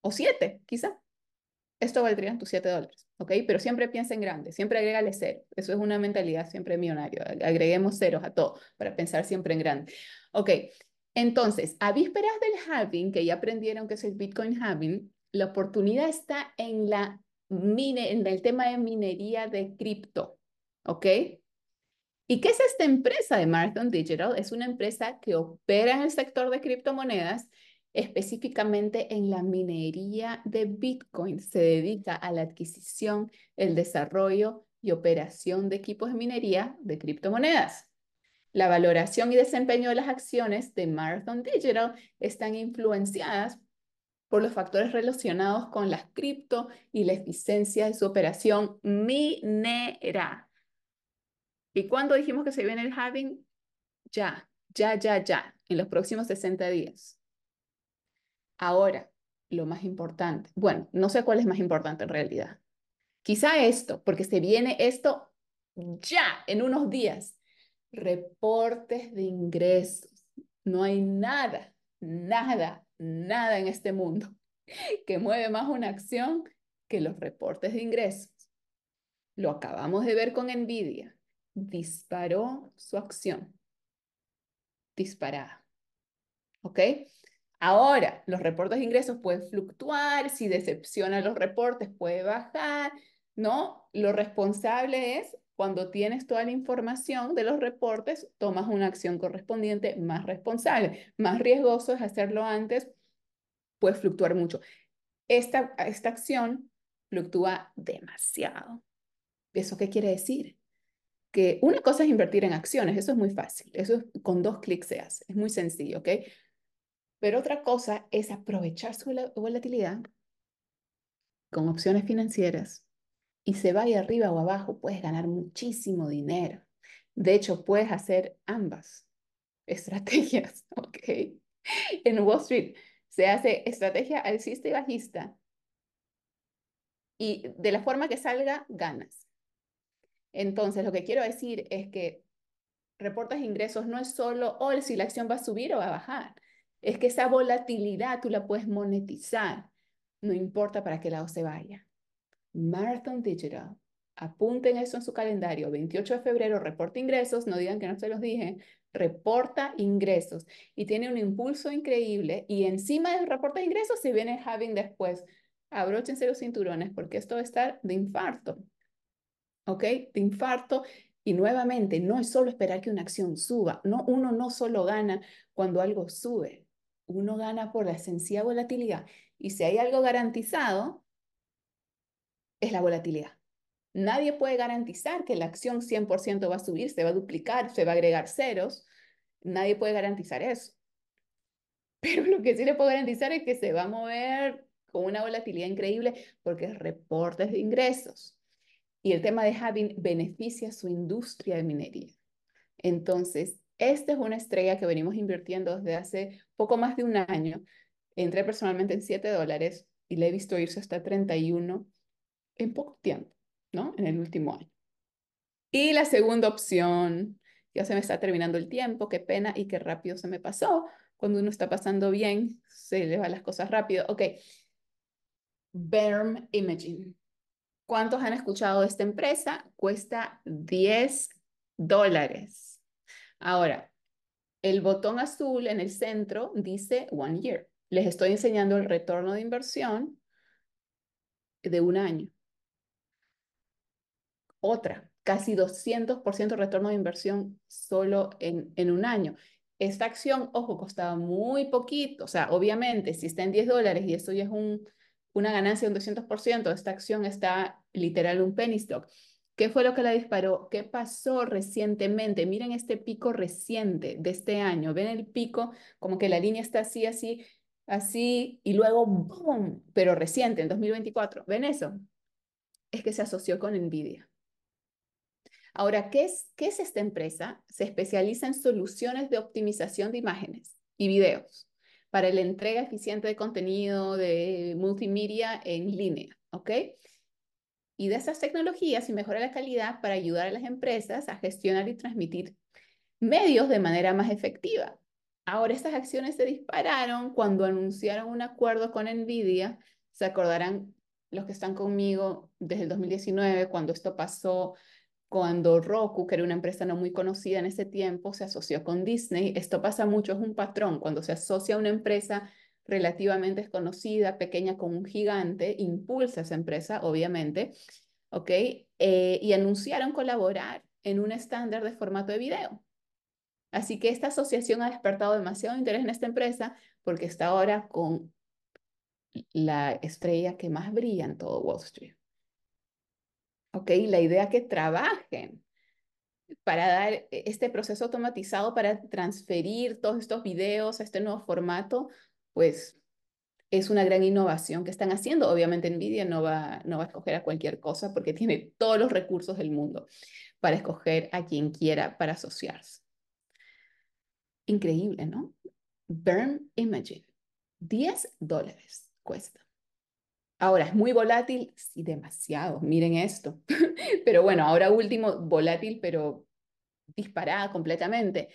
S1: O 7, quizá esto valdría tus 7 dólares, ¿ok? Pero siempre piensa en grande, siempre agrégale cero. Eso es una mentalidad siempre millonaria. Agreguemos ceros a todo para pensar siempre en grande. Ok, entonces, a vísperas del halving, que ya aprendieron que es el Bitcoin halving, la oportunidad está en, la mine, en el tema de minería de cripto, ¿ok? ¿Y qué es esta empresa de Marathon Digital? Es una empresa que opera en el sector de criptomonedas específicamente en la minería de Bitcoin. Se dedica a la adquisición, el desarrollo y operación de equipos de minería de criptomonedas. La valoración y desempeño de las acciones de Marathon Digital están influenciadas por los factores relacionados con las cripto y la eficiencia de su operación minera. ¿Y cuándo dijimos que se viene el halving? Ya, ya, ya, ya, en los próximos 60 días. Ahora, lo más importante, bueno, no sé cuál es más importante en realidad. Quizá esto, porque se viene esto ya en unos días. Reportes de ingresos. No hay nada, nada, nada en este mundo que mueve más una acción que los reportes de ingresos. Lo acabamos de ver con Nvidia. Disparó su acción. Disparada. ¿Ok? Ahora, los reportes de ingresos pueden fluctuar, si decepcionan los reportes puede bajar, ¿no? Lo responsable es cuando tienes toda la información de los reportes, tomas una acción correspondiente más responsable. Más riesgoso es hacerlo antes, puede fluctuar mucho. Esta, esta acción fluctúa demasiado. ¿Eso qué quiere decir? Que una cosa es invertir en acciones, eso es muy fácil, eso con dos clics se hace, es muy sencillo, ¿ok? Pero otra cosa es aprovechar su volatilidad con opciones financieras y se vaya arriba o abajo, puedes ganar muchísimo dinero. De hecho, puedes hacer ambas estrategias, ¿ok? En Wall Street se hace estrategia alcista y bajista y de la forma que salga, ganas. Entonces, lo que quiero decir es que reportes ingresos no es solo, oh, si la acción va a subir o va a bajar es que esa volatilidad tú la puedes monetizar, no importa para qué lado se vaya. Marathon Digital, apunten eso en su calendario, 28 de febrero, reporta ingresos, no digan que no se los dije, reporta ingresos. Y tiene un impulso increíble. Y encima del reporte de ingresos se viene having después. Abróchense los cinturones porque esto va a estar de infarto. ¿Ok? De infarto. Y nuevamente, no es solo esperar que una acción suba, no, uno no solo gana cuando algo sube, uno gana por la sencilla volatilidad. Y si hay algo garantizado, es la volatilidad. Nadie puede garantizar que la acción 100% va a subir, se va a duplicar, se va a agregar ceros. Nadie puede garantizar eso. Pero lo que sí le puedo garantizar es que se va a mover con una volatilidad increíble porque es reportes de ingresos. Y el tema de Having beneficia a su industria de minería. Entonces, esta es una estrella que venimos invirtiendo desde hace poco más de un año. Entré personalmente en 7 dólares y le he visto irse hasta 31 en poco tiempo, ¿no? En el último año. Y la segunda opción, ya se me está terminando el tiempo, qué pena y qué rápido se me pasó. Cuando uno está pasando bien, se le van las cosas rápido. Ok. BERM Imaging. ¿Cuántos han escuchado de esta empresa? Cuesta 10 dólares. Ahora, el botón azul en el centro dice One Year. Les estoy enseñando el retorno de inversión de un año. Otra, casi 200% retorno de inversión solo en, en un año. Esta acción, ojo, costaba muy poquito. O sea, obviamente, si está en 10 dólares y esto ya es un, una ganancia de un 200%, esta acción está literal un penny stock. ¿Qué fue lo que la disparó? ¿Qué pasó recientemente? Miren este pico reciente de este año. ¿Ven el pico? Como que la línea está así, así, así, y luego ¡boom! Pero reciente, en 2024. ¿Ven eso? Es que se asoció con Nvidia. Ahora, ¿qué es, ¿qué es esta empresa? Se especializa en soluciones de optimización de imágenes y videos para la entrega eficiente de contenido de multimedia en línea, ¿ok? Y de esas tecnologías y mejora la calidad para ayudar a las empresas a gestionar y transmitir medios de manera más efectiva. Ahora, estas acciones se dispararon cuando anunciaron un acuerdo con NVIDIA. Se acordarán los que están conmigo desde el 2019, cuando esto pasó, cuando Roku, que era una empresa no muy conocida en ese tiempo, se asoció con Disney. Esto pasa mucho, es un patrón. Cuando se asocia a una empresa relativamente desconocida, pequeña con un gigante, impulsa a esa empresa, obviamente, ¿ok? Eh, y anunciaron colaborar en un estándar de formato de video. Así que esta asociación ha despertado demasiado interés en esta empresa porque está ahora con la estrella que más brilla en todo Wall Street. ¿Ok? La idea que trabajen para dar e, este proceso automatizado para transferir todos estos videos a este nuevo formato, pues es una gran innovación que están haciendo. Obviamente Nvidia no va, no va a escoger a cualquier cosa porque tiene todos los recursos del mundo para escoger a quien quiera para asociarse. Increíble, ¿no? Burn Imaging, 10 dólares cuesta. Ahora, ¿es muy volátil? Sí, demasiado. Miren esto. pero bueno, ahora último, volátil, pero disparada completamente.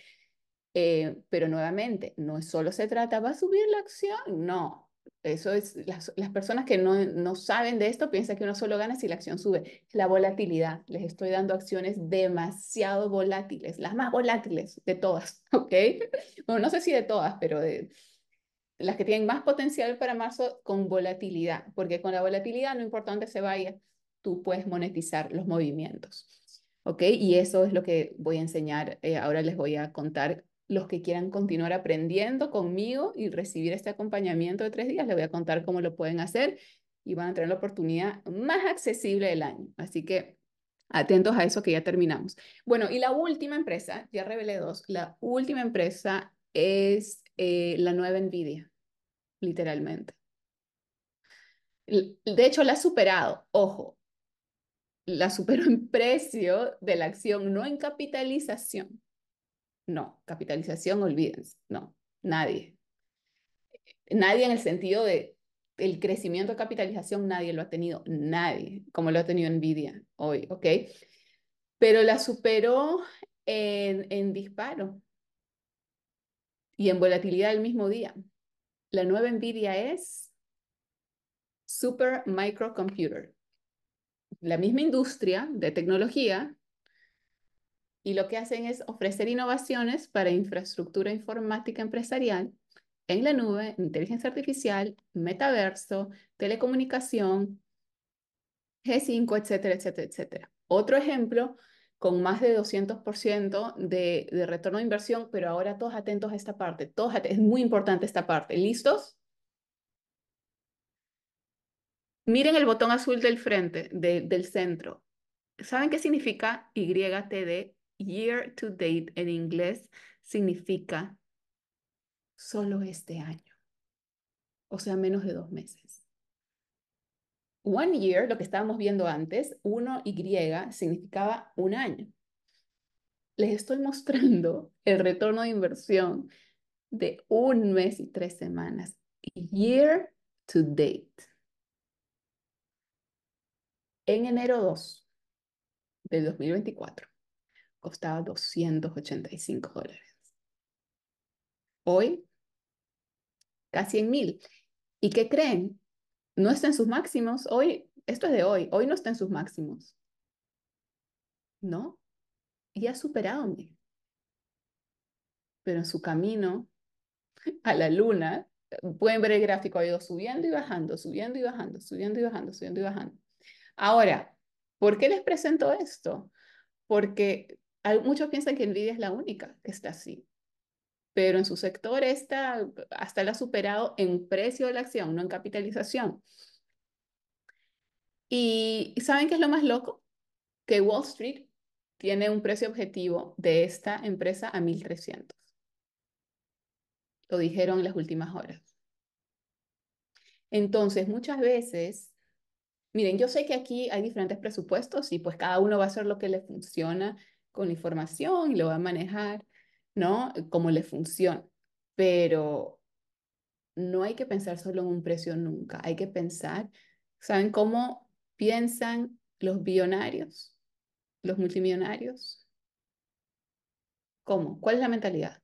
S1: Eh, pero nuevamente, no solo se trata, ¿va a subir la acción? No. Eso es, las, personas que no, no saben de esto piensan que uno solo gana si la acción sube. La volatilidad. Les estoy dando acciones demasiado volátiles, las más volátiles de todas, ¿ok? No sé si de todas, pero las que tienen más potencial para marzo con volatilidad, porque con la volatilidad no importa dónde se vaya, tú puedes monetizar los movimientos. ¿Ok? Y eso es lo que voy a enseñar. Eh, ahora les voy a contar los que quieran continuar aprendiendo conmigo y recibir este acompañamiento de tres días, les voy a contar cómo lo pueden hacer y van a tener la oportunidad más accesible del año. Así que atentos a eso que ya terminamos. Bueno, y la última empresa, ya revelé dos, la última empresa es eh, la nueva Nvidia, literalmente. De hecho, la ha superado, ojo, la superó en precio de la acción, no en capitalización. No, capitalización, olvídense, no, nadie. Nadie en el sentido de el crecimiento de capitalización, nadie lo ha tenido, nadie, como lo ha tenido Nvidia hoy, ¿ok? Pero la superó en, en disparo y en volatilidad el mismo día. La nueva NVIDIA es Super Microcomputer, la misma industria de tecnología, y lo que hacen es ofrecer innovaciones para infraestructura informática empresarial en la nube, inteligencia artificial, metaverso, telecomunicación, G5, etcétera, etcétera, etcétera. Otro ejemplo con más de 200% de, de retorno de inversión, pero ahora todos atentos a esta parte, todos es muy importante esta parte. ¿Listos? Miren el botón azul del frente, del centro. ¿Saben qué significa YTD? Year to date en inglés significa solo este año, o sea, menos de dos meses. One year, lo que estábamos viendo antes, 1Y significaba un año. Les estoy mostrando el retorno de inversión de un mes y tres semanas. Year to date. En enero 2 del 2024 costaba 285 dólares. Hoy, casi en mil. ¿Y qué creen? No está en sus máximos. Hoy, esto es de hoy, hoy no está en sus máximos. ¿No? Y ha superado mí. Pero en su camino a la luna, pueden ver el gráfico, ha ido subiendo y bajando, subiendo y bajando, subiendo y bajando, subiendo y bajando. Ahora, ¿por qué les presento esto? Porque muchos piensan que Nvidia es la única que está así pero en su sector está, hasta la ha superado en precio de la acción, no en capitalización. ¿Y saben qué es lo más loco? que Wall Street tiene un precio objetivo de esta empresa a 1.300. Lo dijeron en las últimas horas. Entonces, muchas veces, miren, yo sé que aquí hay diferentes presupuestos y pues cada uno va a hacer lo que le funciona con la información y lo va a manejar, ¿no? Como le funciona. Pero no hay que pensar solo en un precio nunca, hay que pensar, ¿saben cómo piensan los billonarios, los multimillonarios? ¿Cómo? ¿Cuál es la mentalidad?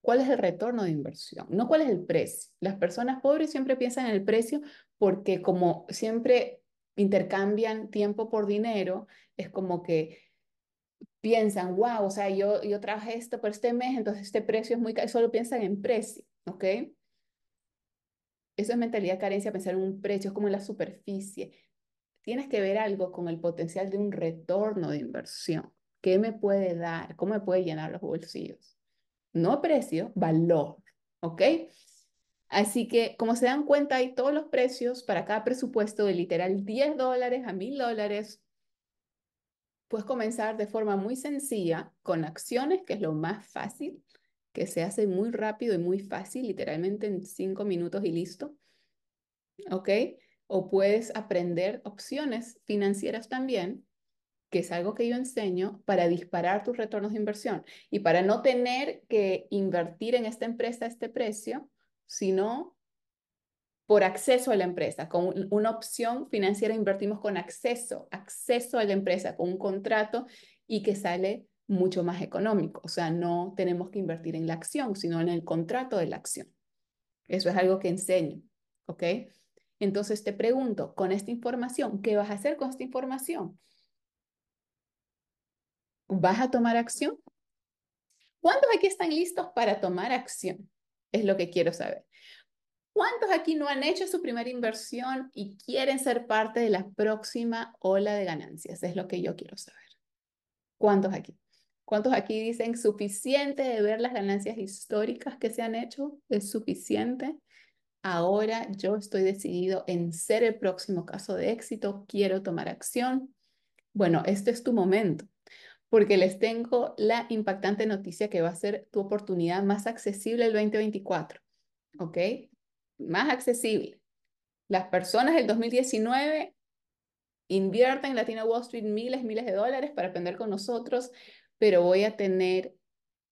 S1: ¿Cuál es el retorno de inversión? No cuál es el precio. Las personas pobres siempre piensan en el precio porque como siempre intercambian tiempo por dinero, es como que piensan, wow, o sea, yo, yo traje esto por este mes, entonces este precio es muy caro, solo piensan en precio, ¿ok? Eso es mentalidad carencia, pensar en un precio, es como en la superficie. Tienes que ver algo con el potencial de un retorno de inversión. ¿Qué me puede dar? ¿Cómo me puede llenar los bolsillos? No precio, valor, ¿ok? Así que, como se dan cuenta, hay todos los precios para cada presupuesto de literal 10 dólares a 1000 dólares. Puedes comenzar de forma muy sencilla con acciones, que es lo más fácil, que se hace muy rápido y muy fácil, literalmente en 5 minutos y listo. ¿Ok? O puedes aprender opciones financieras también, que es algo que yo enseño para disparar tus retornos de inversión y para no tener que invertir en esta empresa a este precio, sino por acceso a la empresa. Con una opción financiera invertimos con acceso, acceso a la empresa, con un contrato y que sale mucho más económico. O sea, no tenemos que invertir en la acción, sino en el contrato de la acción. Eso es algo que enseño, ¿ok? Entonces te pregunto, con esta información, ¿qué vas a hacer con esta información? ¿Vas a tomar acción? ¿Cuántos aquí están listos para tomar acción? Es lo que quiero saber. ¿Cuántos aquí no han hecho su primera inversión y quieren ser parte de la próxima ola de ganancias? Es lo que yo quiero saber. ¿Cuántos aquí? ¿Cuántos aquí dicen suficiente de ver las ganancias históricas que se han hecho? ¿Es suficiente? Ahora yo estoy decidido en ser el próximo caso de éxito. Quiero tomar acción. Bueno, este es tu momento porque les tengo la impactante noticia que va a ser tu oportunidad más accesible el 2024. ¿Ok? Más accesible. Las personas del 2019 invierten en Latina Wall Street miles, miles de dólares para aprender con nosotros, pero voy a tener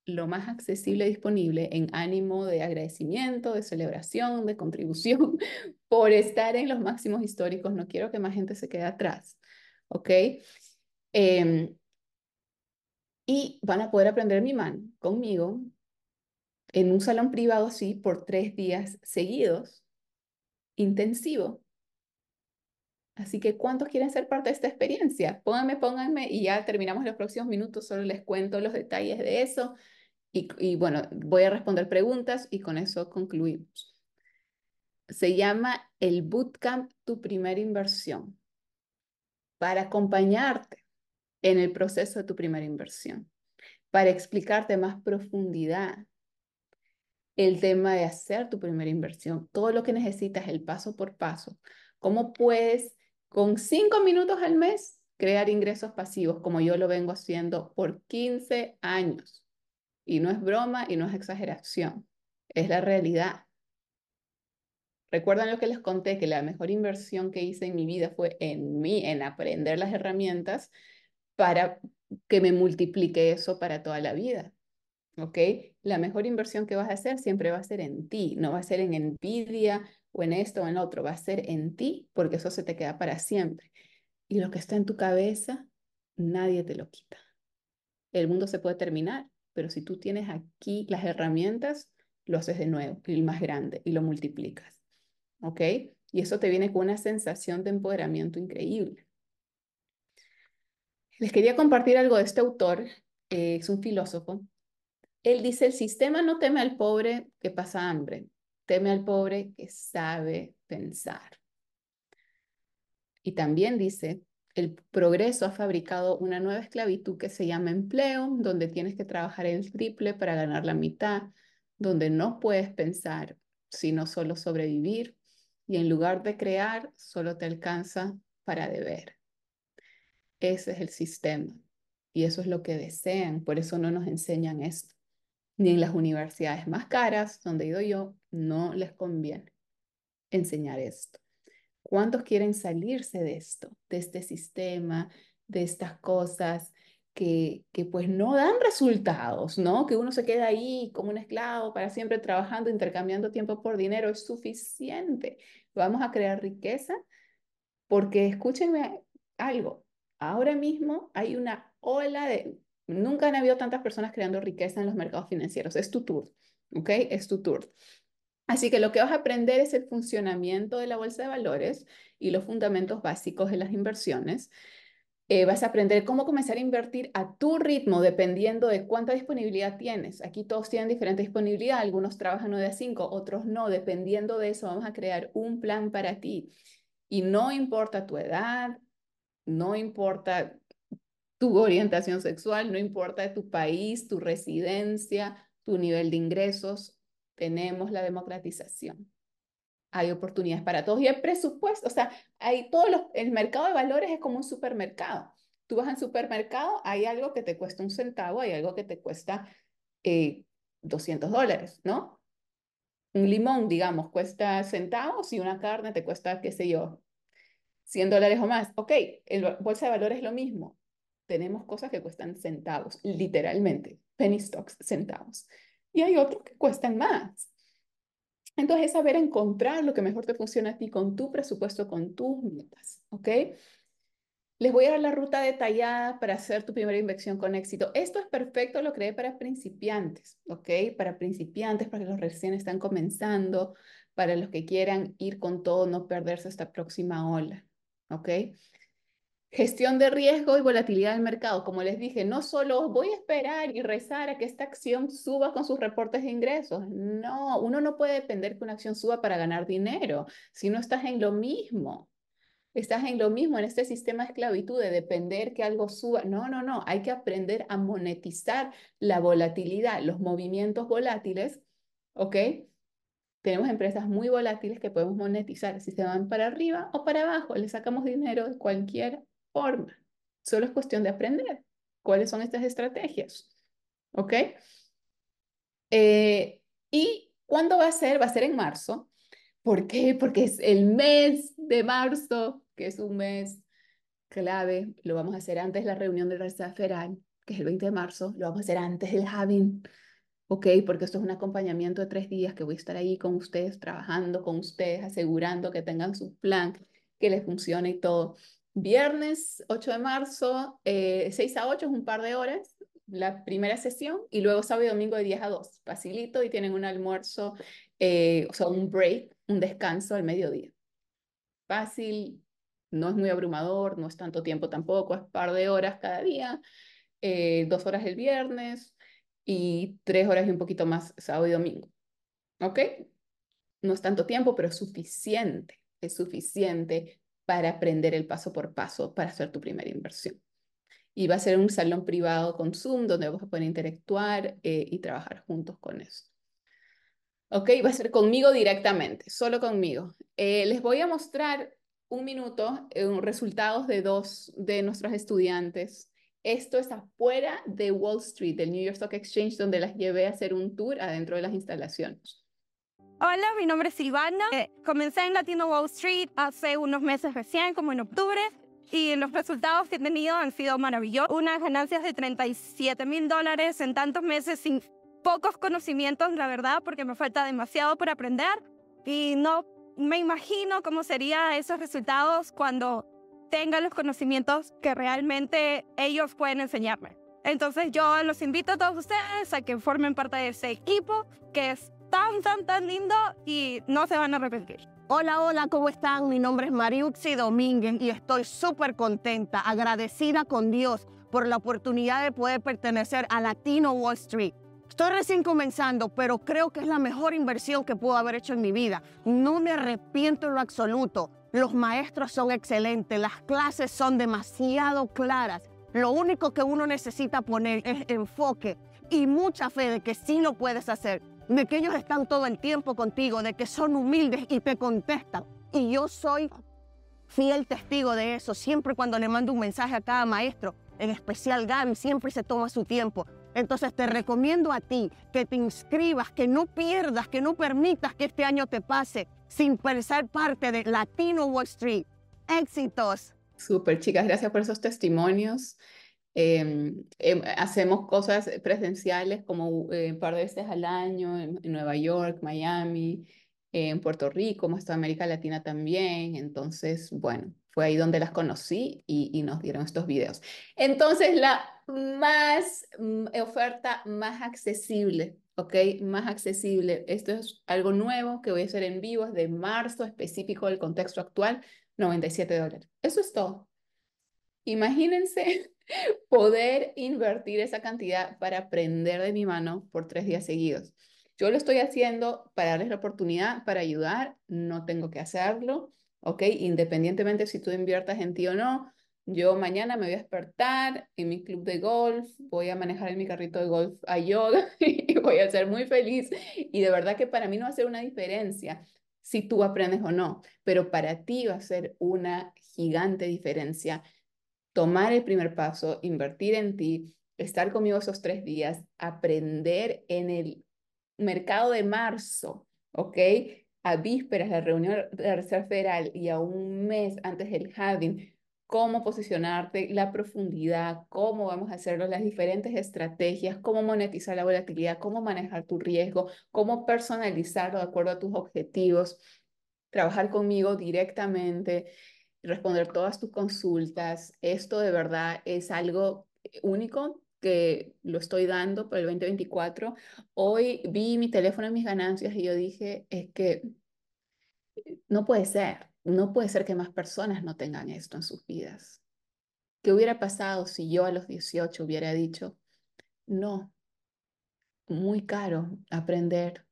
S1: lo más accesible disponible en ánimo de agradecimiento, de celebración, de contribución por estar en los máximos históricos. No quiero que más gente se quede atrás. ¿Ok? Eh, y van a poder aprender mi mano conmigo en un salón privado así por tres días seguidos, intensivo. Así que, ¿cuántos quieren ser parte de esta experiencia? Pónganme, pónganme y ya terminamos los próximos minutos, solo les cuento los detalles de eso y, y bueno, voy a responder preguntas y con eso concluimos. Se llama el Bootcamp Tu Primera Inversión para acompañarte en el proceso de tu primera inversión, para explicarte más profundidad el tema de hacer tu primera inversión, todo lo que necesitas, el paso por paso, cómo puedes con cinco minutos al mes crear ingresos pasivos, como yo lo vengo haciendo por 15 años. Y no es broma y no es exageración, es la realidad. Recuerdan lo que les conté, que la mejor inversión que hice en mi vida fue en mí, en aprender las herramientas para que me multiplique eso para toda la vida. ¿Ok? La mejor inversión que vas a hacer siempre va a ser en ti, no va a ser en envidia o en esto o en otro, va a ser en ti porque eso se te queda para siempre. Y lo que está en tu cabeza, nadie te lo quita. El mundo se puede terminar, pero si tú tienes aquí las herramientas, lo haces de nuevo, y más grande, y lo multiplicas. ¿Ok? Y eso te viene con una sensación de empoderamiento increíble. Les quería compartir algo de este autor, eh, es un filósofo. Él dice, el sistema no teme al pobre que pasa hambre, teme al pobre que sabe pensar. Y también dice, el progreso ha fabricado una nueva esclavitud que se llama empleo, donde tienes que trabajar el triple para ganar la mitad, donde no puedes pensar, sino solo sobrevivir, y en lugar de crear, solo te alcanza para deber. Ese es el sistema. Y eso es lo que desean. Por eso no nos enseñan esto. Ni en las universidades más caras, donde he ido yo, no les conviene enseñar esto. ¿Cuántos quieren salirse de esto, de este sistema, de estas cosas que, que pues no dan resultados, ¿no? Que uno se queda ahí como un esclavo para siempre trabajando, intercambiando tiempo por dinero, es suficiente. Vamos a crear riqueza porque escúchenme algo, ahora mismo hay una ola de, nunca han habido tantas personas creando riqueza en los mercados financieros, es tu tour, ¿ok? Es tu tour. Así que lo que vas a aprender es el funcionamiento de la bolsa de valores y los fundamentos básicos de las inversiones. Eh, vas a aprender cómo comenzar a invertir a tu ritmo dependiendo de cuánta disponibilidad tienes. Aquí todos tienen diferente disponibilidad, algunos trabajan 9 a 5, otros no. Dependiendo de eso, vamos a crear un plan para ti. Y no importa tu edad, no importa tu orientación sexual, no importa tu país, tu residencia, tu nivel de ingresos, tenemos la democratización. Hay oportunidades para todos y el presupuesto, o sea, hay todos el mercado de valores es como un supermercado. Tú vas al supermercado, hay algo que te cuesta un centavo, hay algo que te cuesta 200 eh, dólares, ¿no? Un limón, digamos, cuesta centavos y una carne te cuesta, qué sé yo, 100 dólares o más. Ok, el bolsa de valores es lo mismo. Tenemos cosas que cuestan centavos, literalmente, penny stocks, centavos y hay otros que cuestan más. Entonces es saber encontrar lo que mejor te funciona a ti con tu presupuesto, con tus metas, ¿ok? Les voy a dar la ruta detallada para hacer tu primera inversión con éxito. Esto es perfecto, lo creé para principiantes, ¿ok? Para principiantes, para los recién están comenzando, para los que quieran ir con todo, no perderse esta próxima ola, ¿ok? Gestión de riesgo y volatilidad del mercado. Como les dije, no solo voy a esperar y rezar a que esta acción suba con sus reportes de ingresos. No, uno no puede depender que una acción suba para ganar dinero. Si no estás en lo mismo, estás en lo mismo, en este sistema de esclavitud de depender que algo suba. No, no, no. Hay que aprender a monetizar la volatilidad, los movimientos volátiles, ¿ok? Tenemos empresas muy volátiles que podemos monetizar si se van para arriba o para abajo. Le sacamos dinero de cualquier forma. Solo es cuestión de aprender cuáles son estas estrategias. ¿Ok? Eh, ¿Y cuándo va a ser? Va a ser en marzo. ¿Por qué? Porque es el mes de marzo, que es un mes clave. Lo vamos a hacer antes de la reunión de la Reserva Federal, que es el 20 de marzo. Lo vamos a hacer antes del Having. ¿ok? Porque esto es un acompañamiento de tres días que voy a estar ahí con ustedes, trabajando con ustedes, asegurando que tengan su plan, que les funcione y todo. Viernes 8 de marzo, 6 eh, a 8 es un par de horas, la primera sesión, y luego sábado y domingo de 10 a 2. Facilito y tienen un almuerzo, eh, o sea, un break, un descanso al mediodía. Fácil, no es muy abrumador, no es tanto tiempo tampoco, es par de horas cada día, eh, dos horas el viernes y tres horas y un poquito más sábado y domingo. ¿Ok? No es tanto tiempo, pero es suficiente, es suficiente para aprender el paso por paso para hacer tu primera inversión. Y va a ser un salón privado con Zoom donde vas a poder interactuar eh, y trabajar juntos con eso. Ok, va a ser conmigo directamente, solo conmigo. Eh, les voy a mostrar un minuto eh, resultados de dos de nuestros estudiantes. Esto es afuera de Wall Street, del New York Stock Exchange, donde las llevé a hacer un tour adentro de las instalaciones.
S2: Hola, mi nombre es Silvana. Eh, comencé en Latino Wall Street hace unos meses recién, como en octubre, y los resultados que he tenido han sido maravillosos. Unas ganancias de 37 mil dólares en tantos meses sin pocos conocimientos, la verdad, porque me falta demasiado por aprender y no me imagino cómo serían esos resultados cuando tenga los conocimientos que realmente ellos pueden enseñarme. Entonces yo los invito a todos ustedes a que formen parte de ese equipo que es tan, tan, tan lindo y no se van a arrepentir.
S3: Hola, hola, ¿cómo están? Mi nombre es Mariuxi Domínguez y estoy súper contenta, agradecida con Dios por la oportunidad de poder pertenecer a Latino Wall Street. Estoy recién comenzando, pero creo que es la mejor inversión que puedo haber hecho en mi vida. No me arrepiento en lo absoluto. Los maestros son excelentes, las clases son demasiado claras. Lo único que uno necesita poner es enfoque y mucha fe de que sí lo puedes hacer de que ellos están todo el tiempo contigo, de que son humildes y te contestan. Y yo soy fiel testigo de eso. Siempre cuando le mando un mensaje a cada maestro, en especial Gaby, siempre se toma su tiempo. Entonces te recomiendo a ti que te inscribas, que no pierdas, que no permitas que este año te pase sin ser parte de Latino Wall Street. Éxitos.
S1: Súper, chicas, gracias por esos testimonios. Em, em, hacemos cosas presenciales como eh, un par de veces al año en, Nueva York, Miami, en Puerto Rico, hemos estado en América Latina también. Entonces, bueno, fue ahí donde las conocí y, y nos dieron estos videos. Entonces, la más mm, oferta más accesible, ¿ok? Más accesible. Esto es algo nuevo que voy a hacer en vivo, de marzo, específico del contexto actual, 97 dólares. Eso es todo. Imagínense poder invertir esa cantidad para aprender de mi mano por tres días seguidos. Yo lo estoy haciendo para darles la oportunidad, para ayudar, no tengo que hacerlo, ¿ok? Independientemente si tú inviertas en ti o no, yo mañana me voy a despertar en mi club de golf, voy a manejar en mi carrito de golf a yoga y voy a ser muy feliz. Y de verdad que para mí no va a ser una diferencia si tú aprendes o no, pero para ti va a ser una gigante diferencia tomar el primer paso, invertir en ti, estar conmigo esos tres días, aprender en el mercado de marzo, ¿ok? A vísperas de la reunión de la Reserva Federal y a un mes antes del halving, cómo posicionarte, la profundidad, cómo vamos a hacerlo, las diferentes estrategias, cómo monetizar la volatilidad, cómo manejar tu riesgo, cómo personalizarlo de acuerdo a tus objetivos, trabajar conmigo directamente, responder todas tus consultas. Esto de verdad es algo único que lo estoy dando por el 2024. Hoy vi mi teléfono en mis ganancias y yo dije, es que no puede ser no puede ser que más personas no tengan esto en sus vidas. ¿Qué hubiera pasado si yo a los 18 hubiera dicho, no, muy caro aprender,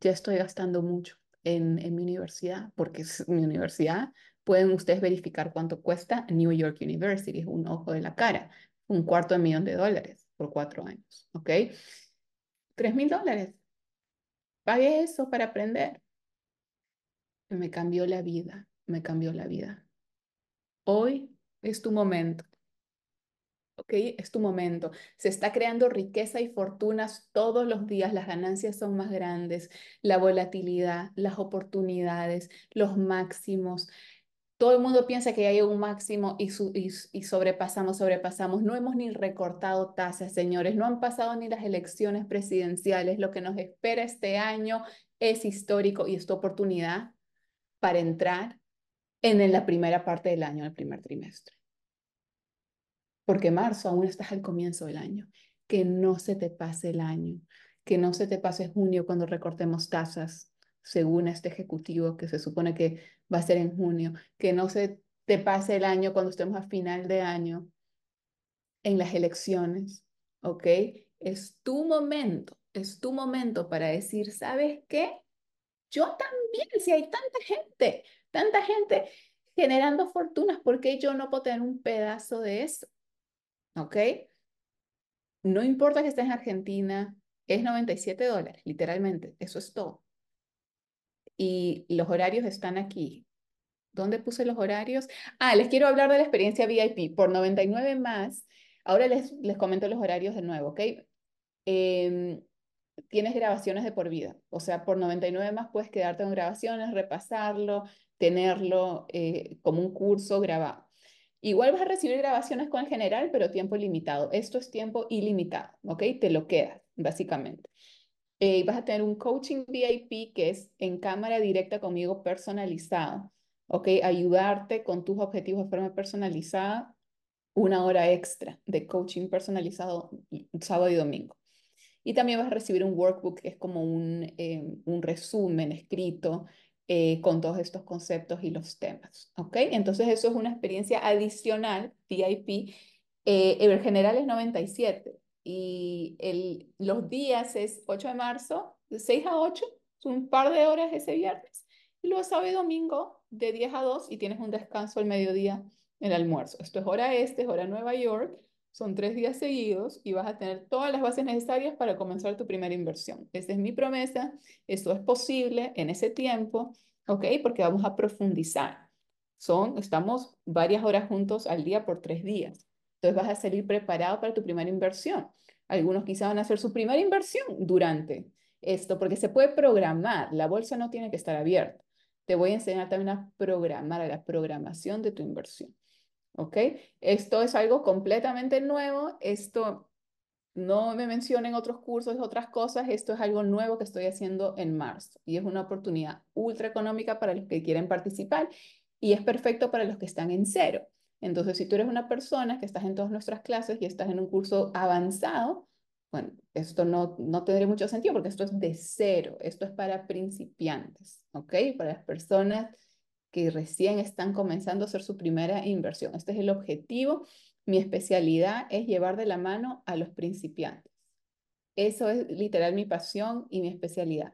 S1: ya estoy gastando mucho en, en mi universidad, porque es mi universidad, pueden ustedes verificar cuánto cuesta New York University, un ojo de la cara, un cuarto de millón de dólares por cuatro años, ¿ok? Tres mil dólares. Pague eso para aprender me cambió la vida, me cambió la vida. Hoy es tu momento. ¿Ok? Es tu momento. Se está creando riqueza y fortunas todos los días. Las ganancias son más grandes, la volatilidad, las oportunidades, los máximos. Todo el mundo piensa que hay un máximo y, sobrepasamos, sobrepasamos. No hemos ni recortado tasas, señores. No han pasado ni las elecciones presidenciales. Lo que nos espera este año es histórico y esta oportunidad para entrar en la primera parte del año, el primer trimestre. Porque marzo aún estás al comienzo del año. Que no se te pase el año, que no se te pase junio cuando recortemos tasas, según este ejecutivo que se supone que va a ser en junio, que no se te pase el año cuando estemos a final de año en las elecciones, ¿ok? Es tu momento, es tu momento para decir, ¿sabes qué? Yo también, si hay tanta gente, tanta gente generando fortunas, ¿por qué yo no puedo tener un pedazo de eso? ¿Ok? No importa que estés en Argentina, es 97 dólares, literalmente, eso es todo. Y los horarios están aquí. ¿Dónde puse los horarios? Ah, les quiero hablar de la experiencia VIP. Por 99 más, ahora les, les comento los horarios de nuevo, ¿ok? Eh, tienes grabaciones de por vida. O sea, por 99 más puedes quedarte con grabaciones, repasarlo, tenerlo eh, como un curso grabado. Igual vas a recibir grabaciones con el general, pero tiempo limitado. Esto es tiempo ilimitado, ¿ok? Te lo quedas, básicamente. Eh, vas a tener un coaching VIP que es en cámara directa conmigo personalizado, ¿ok? Ayudarte con tus objetivos de forma personalizada, una hora extra de coaching personalizado sábado y domingo. Y también vas a recibir un workbook que es como un, eh, un resumen escrito eh, con todos estos conceptos y los temas. ¿Ok? Entonces eso es una experiencia adicional, VIP. Eh, general es 97 y el, los días es 8 de marzo, de 6 a 8, un par de horas ese viernes. Y luego sábado y domingo de 10 a 2 y tienes un descanso al mediodía en el almuerzo. Esto es hora este, es hora Nueva York son tres días seguidos y vas a tener todas las bases necesarias para comenzar tu primera inversión. Esa es mi promesa. Esto es posible en ese tiempo, ¿ok? Porque vamos a profundizar. Son, estamos varias horas juntos al día por tres días. Entonces vas a salir preparado para tu primera inversión. Algunos quizás van a hacer su primera inversión durante esto, porque se puede programar. La bolsa no tiene que estar abierta. Te voy a enseñar también a programar, a la programación de tu inversión. ¿Ok? Esto es algo completamente nuevo. Esto no me mencionen otros cursos, otras cosas. Esto es algo nuevo que estoy haciendo en marzo y es una oportunidad ultra económica para los que quieren participar y es perfecto para los que están en cero. Entonces, si tú eres una persona que estás en todas nuestras clases y estás en un curso avanzado, bueno, esto no, no tendría mucho sentido porque esto es de cero, esto es para principiantes, ¿ok? Para las personas que recién están comenzando a hacer su primera inversión. Este es el objetivo. Mi especialidad es llevar de la mano a los principiantes. Eso es literal mi pasión y mi especialidad.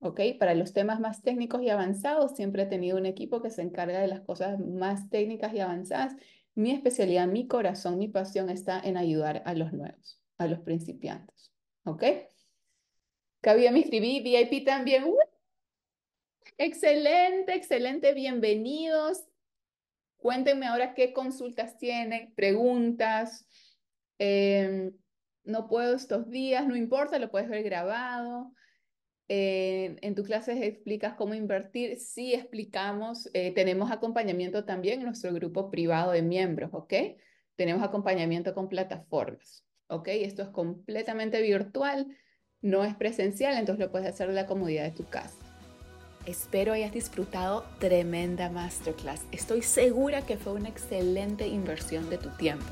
S1: ¿Ok? Para los temas más técnicos y avanzados, siempre he tenido un equipo que se encarga de las cosas más técnicas y avanzadas. Mi especialidad, mi corazón, mi pasión está en ayudar a los nuevos, a los principiantes, ¿ok? Cabía me inscribí, VIP también. ¡Uh! Excelente, excelente, bienvenidos. Cuéntenme ahora qué consultas tienen, preguntas. Em, no puedo estos días, no importa, lo puedes ver grabado en tu clase explicas cómo invertir. Sí, explicamos. Eh, tenemos acompañamiento también en nuestro grupo privado de miembros, ¿ok? Tenemos acompañamiento con plataformas, ¿ok? Esto es completamente virtual, no es presencial, entonces lo puedes hacer en la comodidad de tu casa. Espero hayas disfrutado tremenda masterclass. Estoy segura que fue una excelente inversión de tu tiempo.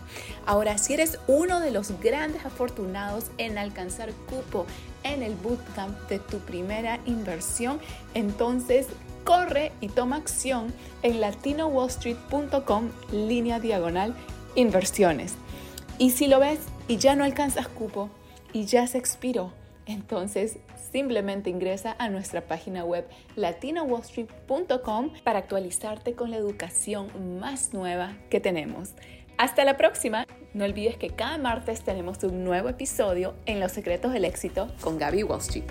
S1: Ahora, si eres uno de los grandes afortunados en alcanzar cupo en el bootcamp de tu primera inversión, entonces corre y toma acción en latinowallstreet.com línea diagonal inversiones. Y si lo ves y ya no alcanzas cupo y ya se expiró, entonces simplemente ingresa a nuestra página web latinowallstreet.com para actualizarte con la educación más nueva que tenemos. Hasta la próxima. No olvides que cada martes tenemos un nuevo episodio en Los Secretos del Éxito con Gaby Wall Street.